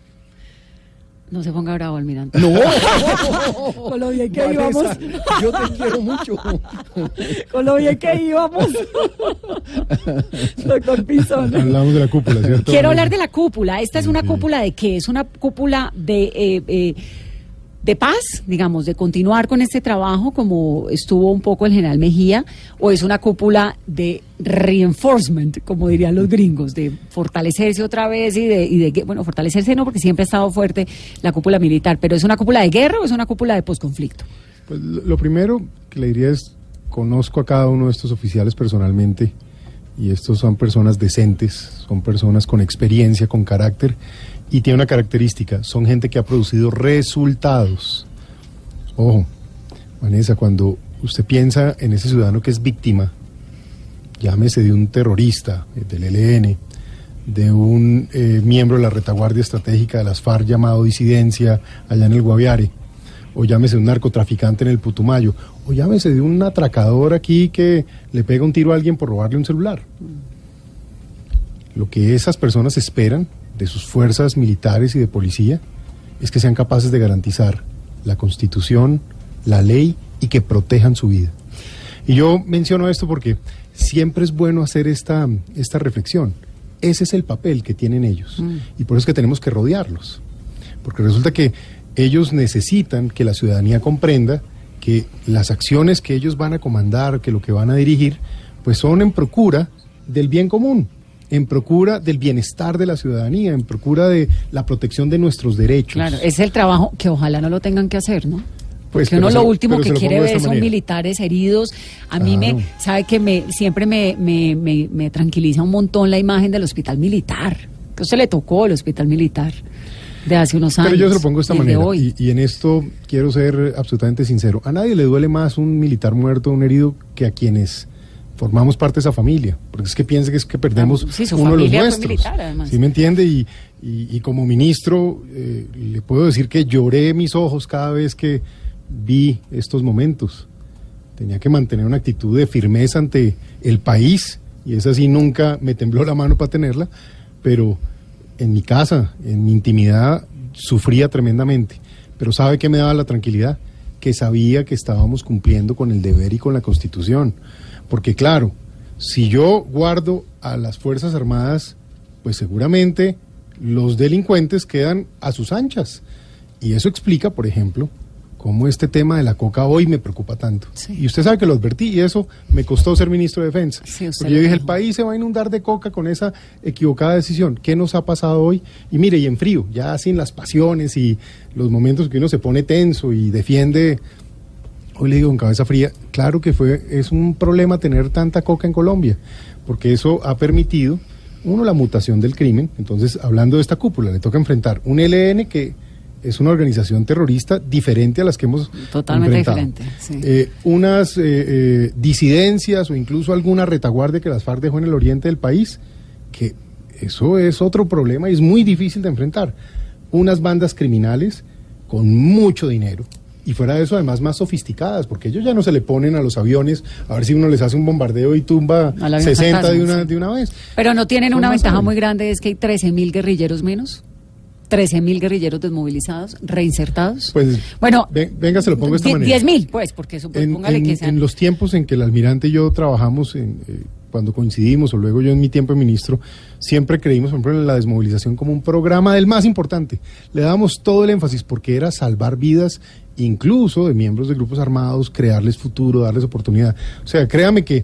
[SPEAKER 1] No se ponga bravo, almirante.
[SPEAKER 3] No.
[SPEAKER 1] Con lo bien que
[SPEAKER 3] Vanessa,
[SPEAKER 1] íbamos.
[SPEAKER 3] Yo te quiero mucho.
[SPEAKER 1] Con lo bien que íbamos. Doctor Pinzón.
[SPEAKER 2] Hablamos de la cúpula, ¿cierto?
[SPEAKER 1] Quiero hablar de la cúpula. ¿Esta es una cúpula de qué? ¿Es una cúpula de, eh, eh, de paz, digamos, de continuar con este trabajo como estuvo un poco el general Mejía? ¿O es una cúpula de reinforcement, como dirían los gringos, de fortalecerse otra vez y de, y de, bueno, fortalecerse no, porque siempre ha estado fuerte la cúpula militar, pero ¿es una cúpula de guerra o es una cúpula de posconflicto?
[SPEAKER 2] Pues lo primero que le diría es, conozco a cada uno de estos oficiales personalmente y estos son personas decentes, son personas con experiencia, con carácter y tiene una característica, son gente que ha producido resultados. Ojo, Vanessa, cuando usted piensa en ese ciudadano que es víctima, llámese de un terrorista, eh, del ELN, de un eh, miembro de la retaguardia estratégica de las FARC llamado disidencia allá en el Guaviare, o llámese de un narcotraficante en el Putumayo, o llámese de un atracador aquí que le pega un tiro a alguien por robarle un celular. Lo que esas personas esperan de sus fuerzas militares y de policía es que sean capaces de garantizar la constitución, la ley y que protejan su vida. Y yo menciono esto porque siempre es bueno hacer esta, esta reflexión. Ese es el papel que tienen ellos. Y por eso es que tenemos que rodearlos. Porque resulta que ellos necesitan que la ciudadanía comprenda que las acciones que ellos van a comandar, que lo que van a dirigir, pues son en procura del bien común, en procura del bienestar de la ciudadanía, en procura de la protección de nuestros derechos.
[SPEAKER 1] Claro, es el trabajo que ojalá no lo tengan que hacer, ¿no?
[SPEAKER 2] Pues,
[SPEAKER 1] Porque uno
[SPEAKER 2] pero
[SPEAKER 1] lo último que quiere ver son
[SPEAKER 2] manera.
[SPEAKER 1] militares heridos. A mí me, sabe que me siempre me, me, me, me tranquiliza un montón la imagen del hospital militar. Que usted le tocó el hospital militar de hace unos años.
[SPEAKER 2] Pero yo se lo pongo de esta manera,
[SPEAKER 1] hoy.
[SPEAKER 2] y, y en esto quiero ser absolutamente sincero. A nadie le duele más un militar muerto o un herido que a quienes formamos parte de esa familia. Porque es que piense que es que perdemos
[SPEAKER 1] Ah, sí,
[SPEAKER 2] uno de los nuestros.
[SPEAKER 1] militar.
[SPEAKER 2] ¿Sí me entiende? Y, y- y como ministro eh, le puedo decir que lloré mis ojos cada vez que vi estos momentos. Tenía que mantener una actitud de firmeza ante el país, y esa sí nunca me tembló la mano para tenerla, pero en mi casa, en mi intimidad, sufría tremendamente. Pero ¿sabe qué me daba la tranquilidad? Que sabía que estábamos cumpliendo con el deber y con la Constitución. Porque claro, si yo guardo a las Fuerzas Armadas, pues seguramente los delincuentes quedan a sus anchas. Y eso explica, por ejemplo, cómo este tema de la coca hoy me preocupa tanto. Y usted sabe que lo advertí y eso me costó ser ministro de Defensa.
[SPEAKER 1] Sí,
[SPEAKER 2] Porque yo dije, el país se va a inundar de coca con esa equivocada decisión. ¿Qué nos ha pasado hoy? Y mire, y en frío, ya sin las pasiones y los momentos que uno se pone tenso y defiende. Hoy le digo con cabeza fría, claro que fue, es un problema tener tanta coca en Colombia, porque eso ha permitido, uno, la mutación del crimen. Entonces, hablando de esta cúpula, le toca enfrentar un ELN que es una organización terrorista diferente a las que hemos
[SPEAKER 1] Totalmente
[SPEAKER 2] enfrentado.
[SPEAKER 1] diferente, sí.
[SPEAKER 2] Eh, unas eh, eh, disidencias o incluso alguna retaguardia que las FARC dejó en el oriente del país, que eso es otro problema y es muy difícil de enfrentar. Unas bandas criminales con mucho dinero y fuera de eso además más sofisticadas, porque ellos ya no se le ponen a los aviones a ver si uno les hace un bombardeo y tumba
[SPEAKER 1] Al avión
[SPEAKER 2] 60 de una,
[SPEAKER 1] sí.
[SPEAKER 2] de una vez.
[SPEAKER 1] Pero no tienen
[SPEAKER 2] Son
[SPEAKER 1] una ventaja muy grande, es que hay 13 mil guerrilleros menos. 13 mil guerrilleros desmovilizados, reinsertados.
[SPEAKER 2] Pues
[SPEAKER 1] bueno,
[SPEAKER 2] ven- venga, se lo pongo de esta manera.
[SPEAKER 1] 10 mil, pues, porque eso, pues,
[SPEAKER 2] en,
[SPEAKER 1] póngale
[SPEAKER 2] en-
[SPEAKER 1] que sean.
[SPEAKER 2] en los tiempos en que el almirante y yo trabajamos en, eh, cuando coincidimos, o luego yo en mi tiempo de ministro, siempre creímos, por ejemplo, en la desmovilización como un programa del más importante. Le damos todo el énfasis porque era salvar vidas, incluso de miembros de grupos armados, crearles futuro, darles oportunidad. O sea, créame que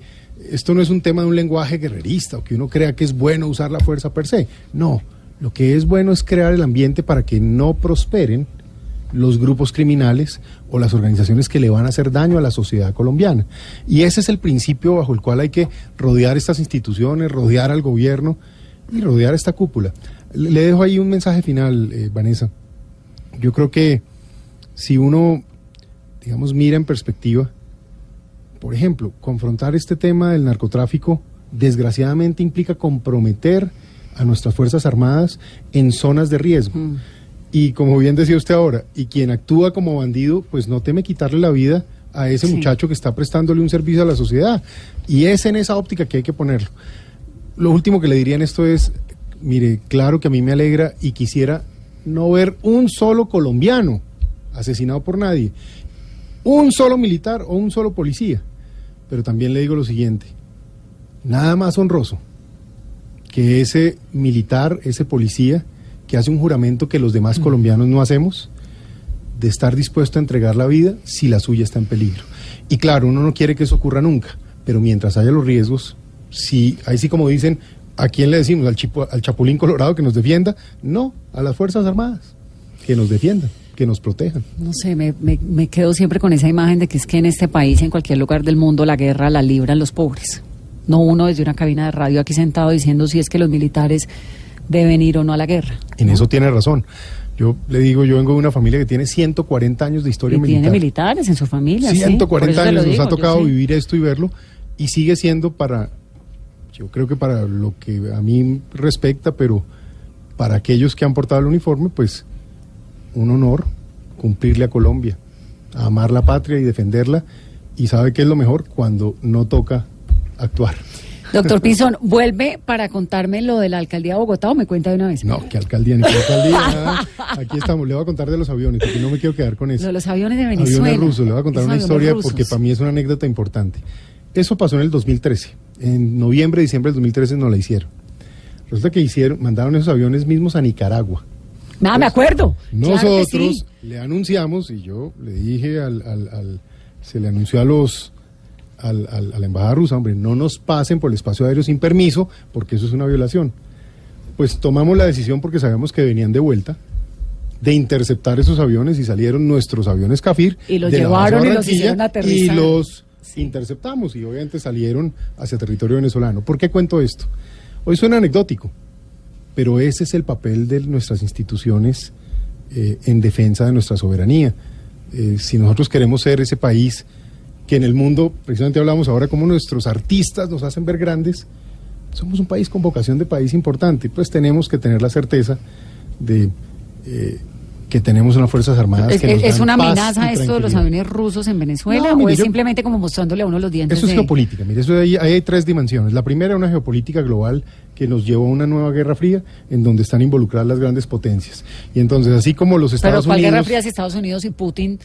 [SPEAKER 2] esto no es un tema de un lenguaje guerrerista o que uno crea que es bueno usar la fuerza per se. No, lo que es bueno es crear el ambiente para que no prosperen los grupos criminales o las organizaciones que le van a hacer daño a la sociedad colombiana. Y ese es el principio bajo el cual hay que rodear estas instituciones, rodear al gobierno y rodear esta cúpula. Le dejo ahí un mensaje final, eh, Vanessa. Yo creo que si uno, digamos, mira en perspectiva, por ejemplo, confrontar este tema del narcotráfico desgraciadamente implica comprometer a nuestras Fuerzas Armadas en zonas de riesgo. Y como bien decía usted ahora, y quien actúa como bandido, pues no teme quitarle la vida a ese
[SPEAKER 1] Sí.
[SPEAKER 2] muchacho que está prestándole un servicio a la sociedad. Y es en esa óptica que hay que ponerlo. Lo último que le diría en esto es, mire, claro que a mí me alegra y quisiera no ver un solo colombiano asesinado por nadie, un solo militar o un solo policía. Pero también le digo lo siguiente, nada más honroso que ese militar, ese policía, que hace un juramento que los demás colombianos no hacemos, de estar dispuesto a entregar la vida si la suya está en peligro. Y claro, uno no quiere que eso ocurra nunca, pero mientras haya los riesgos, si, ahí sí como dicen, ¿a quién le decimos? ¿Al, chipo- al Chapulín Colorado que nos defienda? No, a las Fuerzas Armadas, que nos defiendan, que nos protejan.
[SPEAKER 1] No sé, me, me- me quedo siempre con esa imagen de que es que en este país, en cualquier lugar del mundo, la guerra la libran los pobres. No uno desde una cabina de radio aquí sentado diciendo si es que los militares deben ir o no a la guerra.
[SPEAKER 2] En eso tiene razón. Yo le digo, yo vengo de una familia que tiene 140 años de historia
[SPEAKER 1] Y tiene
[SPEAKER 2] militar.
[SPEAKER 1] militares en su familia. sí, por
[SPEAKER 2] 140
[SPEAKER 1] eso se lo
[SPEAKER 2] años nos ha tocado vivir esto y verlo y sigue siendo para, yo creo que para lo que a mí respecta, pero para aquellos que han portado el uniforme, pues un honor cumplirle a Colombia, a amar la patria y defenderla y sabe que es lo mejor cuando no toca actuar.
[SPEAKER 1] Doctor Pinzón, ¿vuelve para contarme lo de la alcaldía de Bogotá o me cuenta de una vez?
[SPEAKER 2] No, que alcaldía ni que alcaldía. nada. Aquí estamos, le voy a contar de los aviones, porque no me quiero quedar con eso.
[SPEAKER 1] de los aviones de Venezuela.
[SPEAKER 2] Aviones rusos, le voy a contar una historia
[SPEAKER 1] rusos.
[SPEAKER 2] porque para mí es una anécdota importante. Eso pasó en el 2013. En noviembre, diciembre del 2013 no la hicieron. Resulta que hicieron, mandaron esos aviones mismos a Nicaragua.
[SPEAKER 1] Nada, me acuerdo. Claro que
[SPEAKER 2] Nosotros
[SPEAKER 1] sí.
[SPEAKER 2] le anunciamos, y yo le dije al, al- al- se le anunció a los al- al- a la embajada rusa, hombre, no nos pasen por el espacio aéreo sin permiso, porque eso es una violación. Pues tomamos la decisión porque sabíamos que venían de vuelta de interceptar esos aviones y salieron nuestros aviones Cafir
[SPEAKER 1] Y los
[SPEAKER 2] de
[SPEAKER 1] llevaron y los hicieron aterrizar.
[SPEAKER 2] y los interceptamos y obviamente salieron hacia territorio venezolano. ¿Por qué cuento esto? Hoy suena anecdótico, pero ese es el papel de nuestras instituciones eh, en defensa de nuestra soberanía. Eh, si nosotros queremos ser ese país que en el mundo, precisamente hablamos ahora como nuestros artistas nos hacen ver grandes, somos un país con vocación de país importante, pues tenemos que tener la certeza de eh, que tenemos unas Fuerzas Armadas
[SPEAKER 1] ¿Es,
[SPEAKER 2] que nos
[SPEAKER 1] es
[SPEAKER 2] dan
[SPEAKER 1] una amenaza esto de los aviones rusos en Venezuela
[SPEAKER 2] No,
[SPEAKER 1] o es
[SPEAKER 2] yo-
[SPEAKER 1] simplemente como mostrándole a uno los dientes?
[SPEAKER 2] Eso es
[SPEAKER 1] de-
[SPEAKER 2] geopolítica. Mire, eso de ahí, ahí hay tres dimensiones. La primera, una geopolítica global que nos llevó a una nueva guerra fría en donde están involucradas las grandes potencias. Y entonces, así como los
[SPEAKER 1] Pero
[SPEAKER 2] Estados
[SPEAKER 1] ¿cuál
[SPEAKER 2] Unidos...
[SPEAKER 1] guerra fría si Estados Unidos y Putin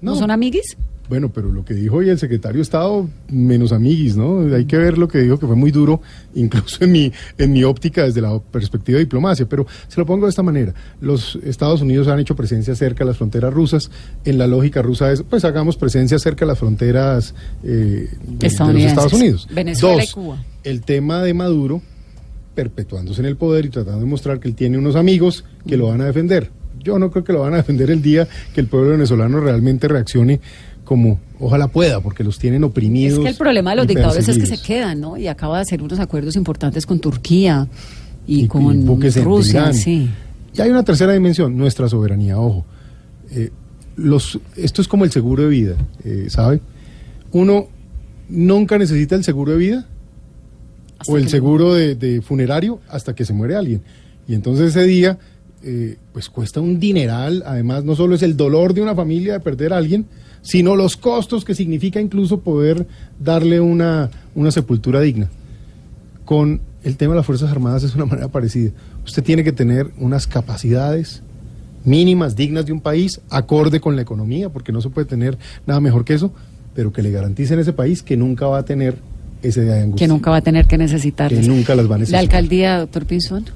[SPEAKER 1] no,
[SPEAKER 2] No.
[SPEAKER 1] son amiguis?
[SPEAKER 2] Bueno, pero lo que dijo hoy el secretario de Estado, menos amiguis, ¿no? Hay que ver lo que dijo, que fue muy duro, incluso en mi, en mi óptica desde la perspectiva de diplomacia. Pero se lo pongo de esta manera. Los Estados Unidos han hecho presencia cerca de las fronteras rusas. En la lógica rusa es, pues hagamos presencia cerca de las fronteras eh, de- de, los. Estados Unidos.
[SPEAKER 1] Venezuela y
[SPEAKER 2] Dos,
[SPEAKER 1] Cuba.
[SPEAKER 2] el tema de Maduro perpetuándose en el poder y tratando de mostrar que él tiene unos amigos que lo van a defender. Yo no creo que lo van a defender el día que el pueblo venezolano realmente reaccione como ojalá pueda, porque los tienen oprimidos.
[SPEAKER 1] Es que el problema de los dictadores es que se quedan, ¿no? Y acaba de hacer unos acuerdos importantes con Turquía y,
[SPEAKER 2] Y-
[SPEAKER 1] con
[SPEAKER 2] y
[SPEAKER 1] Rusia, sí.
[SPEAKER 2] Y hay una tercera dimensión, nuestra soberanía, ojo. Eh, los, esto es como el seguro de vida, eh, ¿sabe? Uno nunca necesita el seguro de vida o el seguro de, de funerario hasta que se muere alguien. Y entonces ese día, eh, pues cuesta un dineral. Además, no solo es el dolor de una familia de perder a alguien, sino los costos que significa incluso poder darle una, una sepultura digna. Con el tema de las Fuerzas Armadas es una manera parecida. Usted tiene que tener unas capacidades mínimas, dignas de un país, acorde con la economía, porque no se puede tener nada mejor que eso, pero que le garanticen a ese país que nunca va a tener ese día de angustia.
[SPEAKER 1] Que nunca va a tener que necesitar.
[SPEAKER 2] Que nunca las va a necesitar.
[SPEAKER 1] La alcaldía, doctor Pinzón.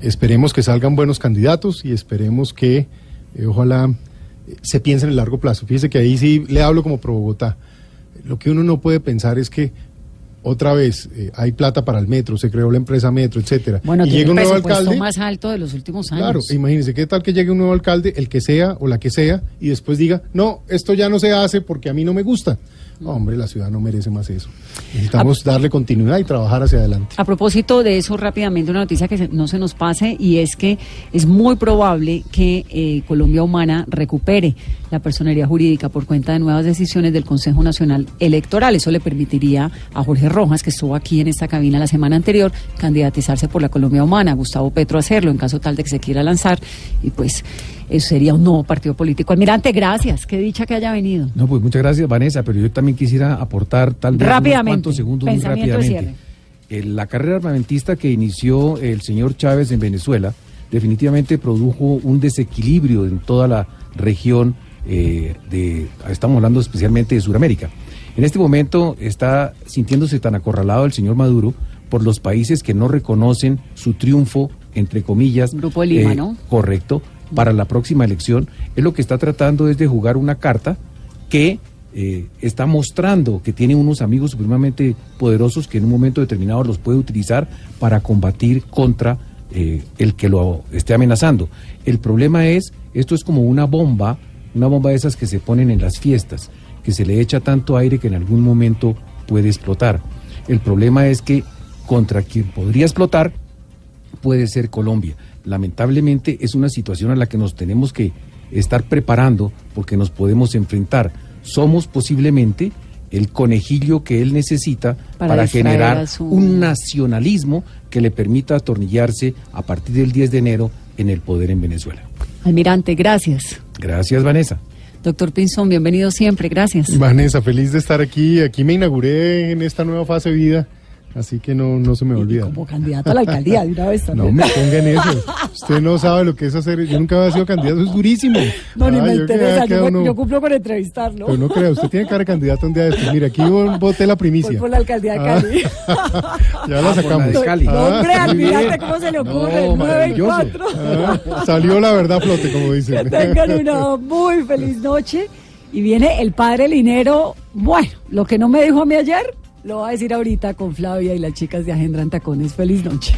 [SPEAKER 2] Esperemos que salgan buenos candidatos y esperemos que, eh, ojalá, se piense en el largo plazo. Fíjese que ahí sí le hablo como pro Bogotá. Lo que uno no puede pensar es que otra vez eh, hay plata para el metro, se creó la empresa metro, etcétera.
[SPEAKER 1] Bueno,
[SPEAKER 2] y llega un nuevo alcalde.
[SPEAKER 1] más alto de los últimos años.
[SPEAKER 2] Claro, imagínense, ¿qué tal que llegue un nuevo alcalde, el que sea o la que sea, y después diga, no, esto ya no se hace porque a mí no me gusta? Hombre, la ciudad no merece más eso. Necesitamos darle continuidad y trabajar hacia adelante.
[SPEAKER 1] A propósito de eso, rápidamente una noticia que no se nos pase y es que es muy probable que eh, Colombia Humana recupere la personería jurídica por cuenta de nuevas decisiones del Consejo Nacional Electoral. Eso le permitiría a Jorge Rojas, que estuvo aquí en esta cabina la semana anterior, candidatizarse por la Colombia Humana, a Gustavo Petro hacerlo en caso tal de que se quiera lanzar y pues eso sería un nuevo partido político. Almirante, gracias. Qué dicha que haya venido.
[SPEAKER 3] No, pues muchas gracias, Vanessa, pero yo también quisiera aportar tal vez
[SPEAKER 1] Rápidamente,
[SPEAKER 3] unos cuantos segundos muy rápidamente. El- la carrera armamentista que inició el señor Chávez en Venezuela definitivamente produjo un desequilibrio en toda la región eh, de, estamos hablando especialmente de Sudamérica. En este momento está sintiéndose tan acorralado el señor Maduro por los países que no reconocen su triunfo, entre comillas.
[SPEAKER 1] Grupo de Lima,
[SPEAKER 3] eh,
[SPEAKER 1] ¿no?
[SPEAKER 3] Correcto, para la próxima elección. Es lo que está tratando es de jugar una carta que eh, está mostrando que tiene unos amigos supremamente poderosos que en un momento determinado los puede utilizar para combatir contra eh, el que lo esté amenazando. El problema es, esto es como una bomba, una bomba de esas que se ponen en las fiestas, que se le echa tanto aire que en algún momento puede explotar. El problema es que contra quien podría explotar puede ser Colombia. Lamentablemente es una situación a la que nos tenemos que estar preparando porque nos podemos enfrentar. Somos posiblemente el conejillo que él necesita
[SPEAKER 1] Para
[SPEAKER 3] generar
[SPEAKER 1] su-
[SPEAKER 3] un nacionalismo que le permita atornillarse a partir del 10 de enero en el poder en Venezuela.
[SPEAKER 1] Almirante, gracias.
[SPEAKER 3] Gracias, Vanessa.
[SPEAKER 1] Doctor Pinzón, bienvenido siempre. Gracias.
[SPEAKER 2] Vanessa, feliz de estar aquí. Aquí me inauguré en esta nueva fase de vida, así que no, no se me olvida.
[SPEAKER 1] Como candidato a la alcaldía de una vez
[SPEAKER 2] No
[SPEAKER 1] también.
[SPEAKER 2] me ponga en eso. Usted no sabe lo que es hacer. Yo nunca había sido candidato, eso es durísimo.
[SPEAKER 1] No, ni
[SPEAKER 2] Ah,
[SPEAKER 1] me
[SPEAKER 2] yo
[SPEAKER 1] interesa. Yo,
[SPEAKER 2] uno-
[SPEAKER 1] yo cumplo con entrevistarlo.
[SPEAKER 2] Pero no crea, usted tiene cara de candidato un día después. Mira, aquí vo- voté la primicia.
[SPEAKER 1] Voy por la alcaldía de
[SPEAKER 2] Ah.
[SPEAKER 1] Cali.
[SPEAKER 2] Ya la sacamos.
[SPEAKER 1] No,
[SPEAKER 2] Ah,
[SPEAKER 1] hombre, almirante. ¿cómo se le
[SPEAKER 2] No,
[SPEAKER 1] ocurre? Nueve y
[SPEAKER 2] maravilloso.
[SPEAKER 1] cuatro.
[SPEAKER 2] Ah, salió la verdad flote, como dicen.
[SPEAKER 1] Que tengan una muy feliz noche. Y viene el padre Linero. Bueno, lo que no me dijo a mí ayer, lo va a decir ahorita con Flavia y las chicas de Agenda en Tacones. Feliz noche.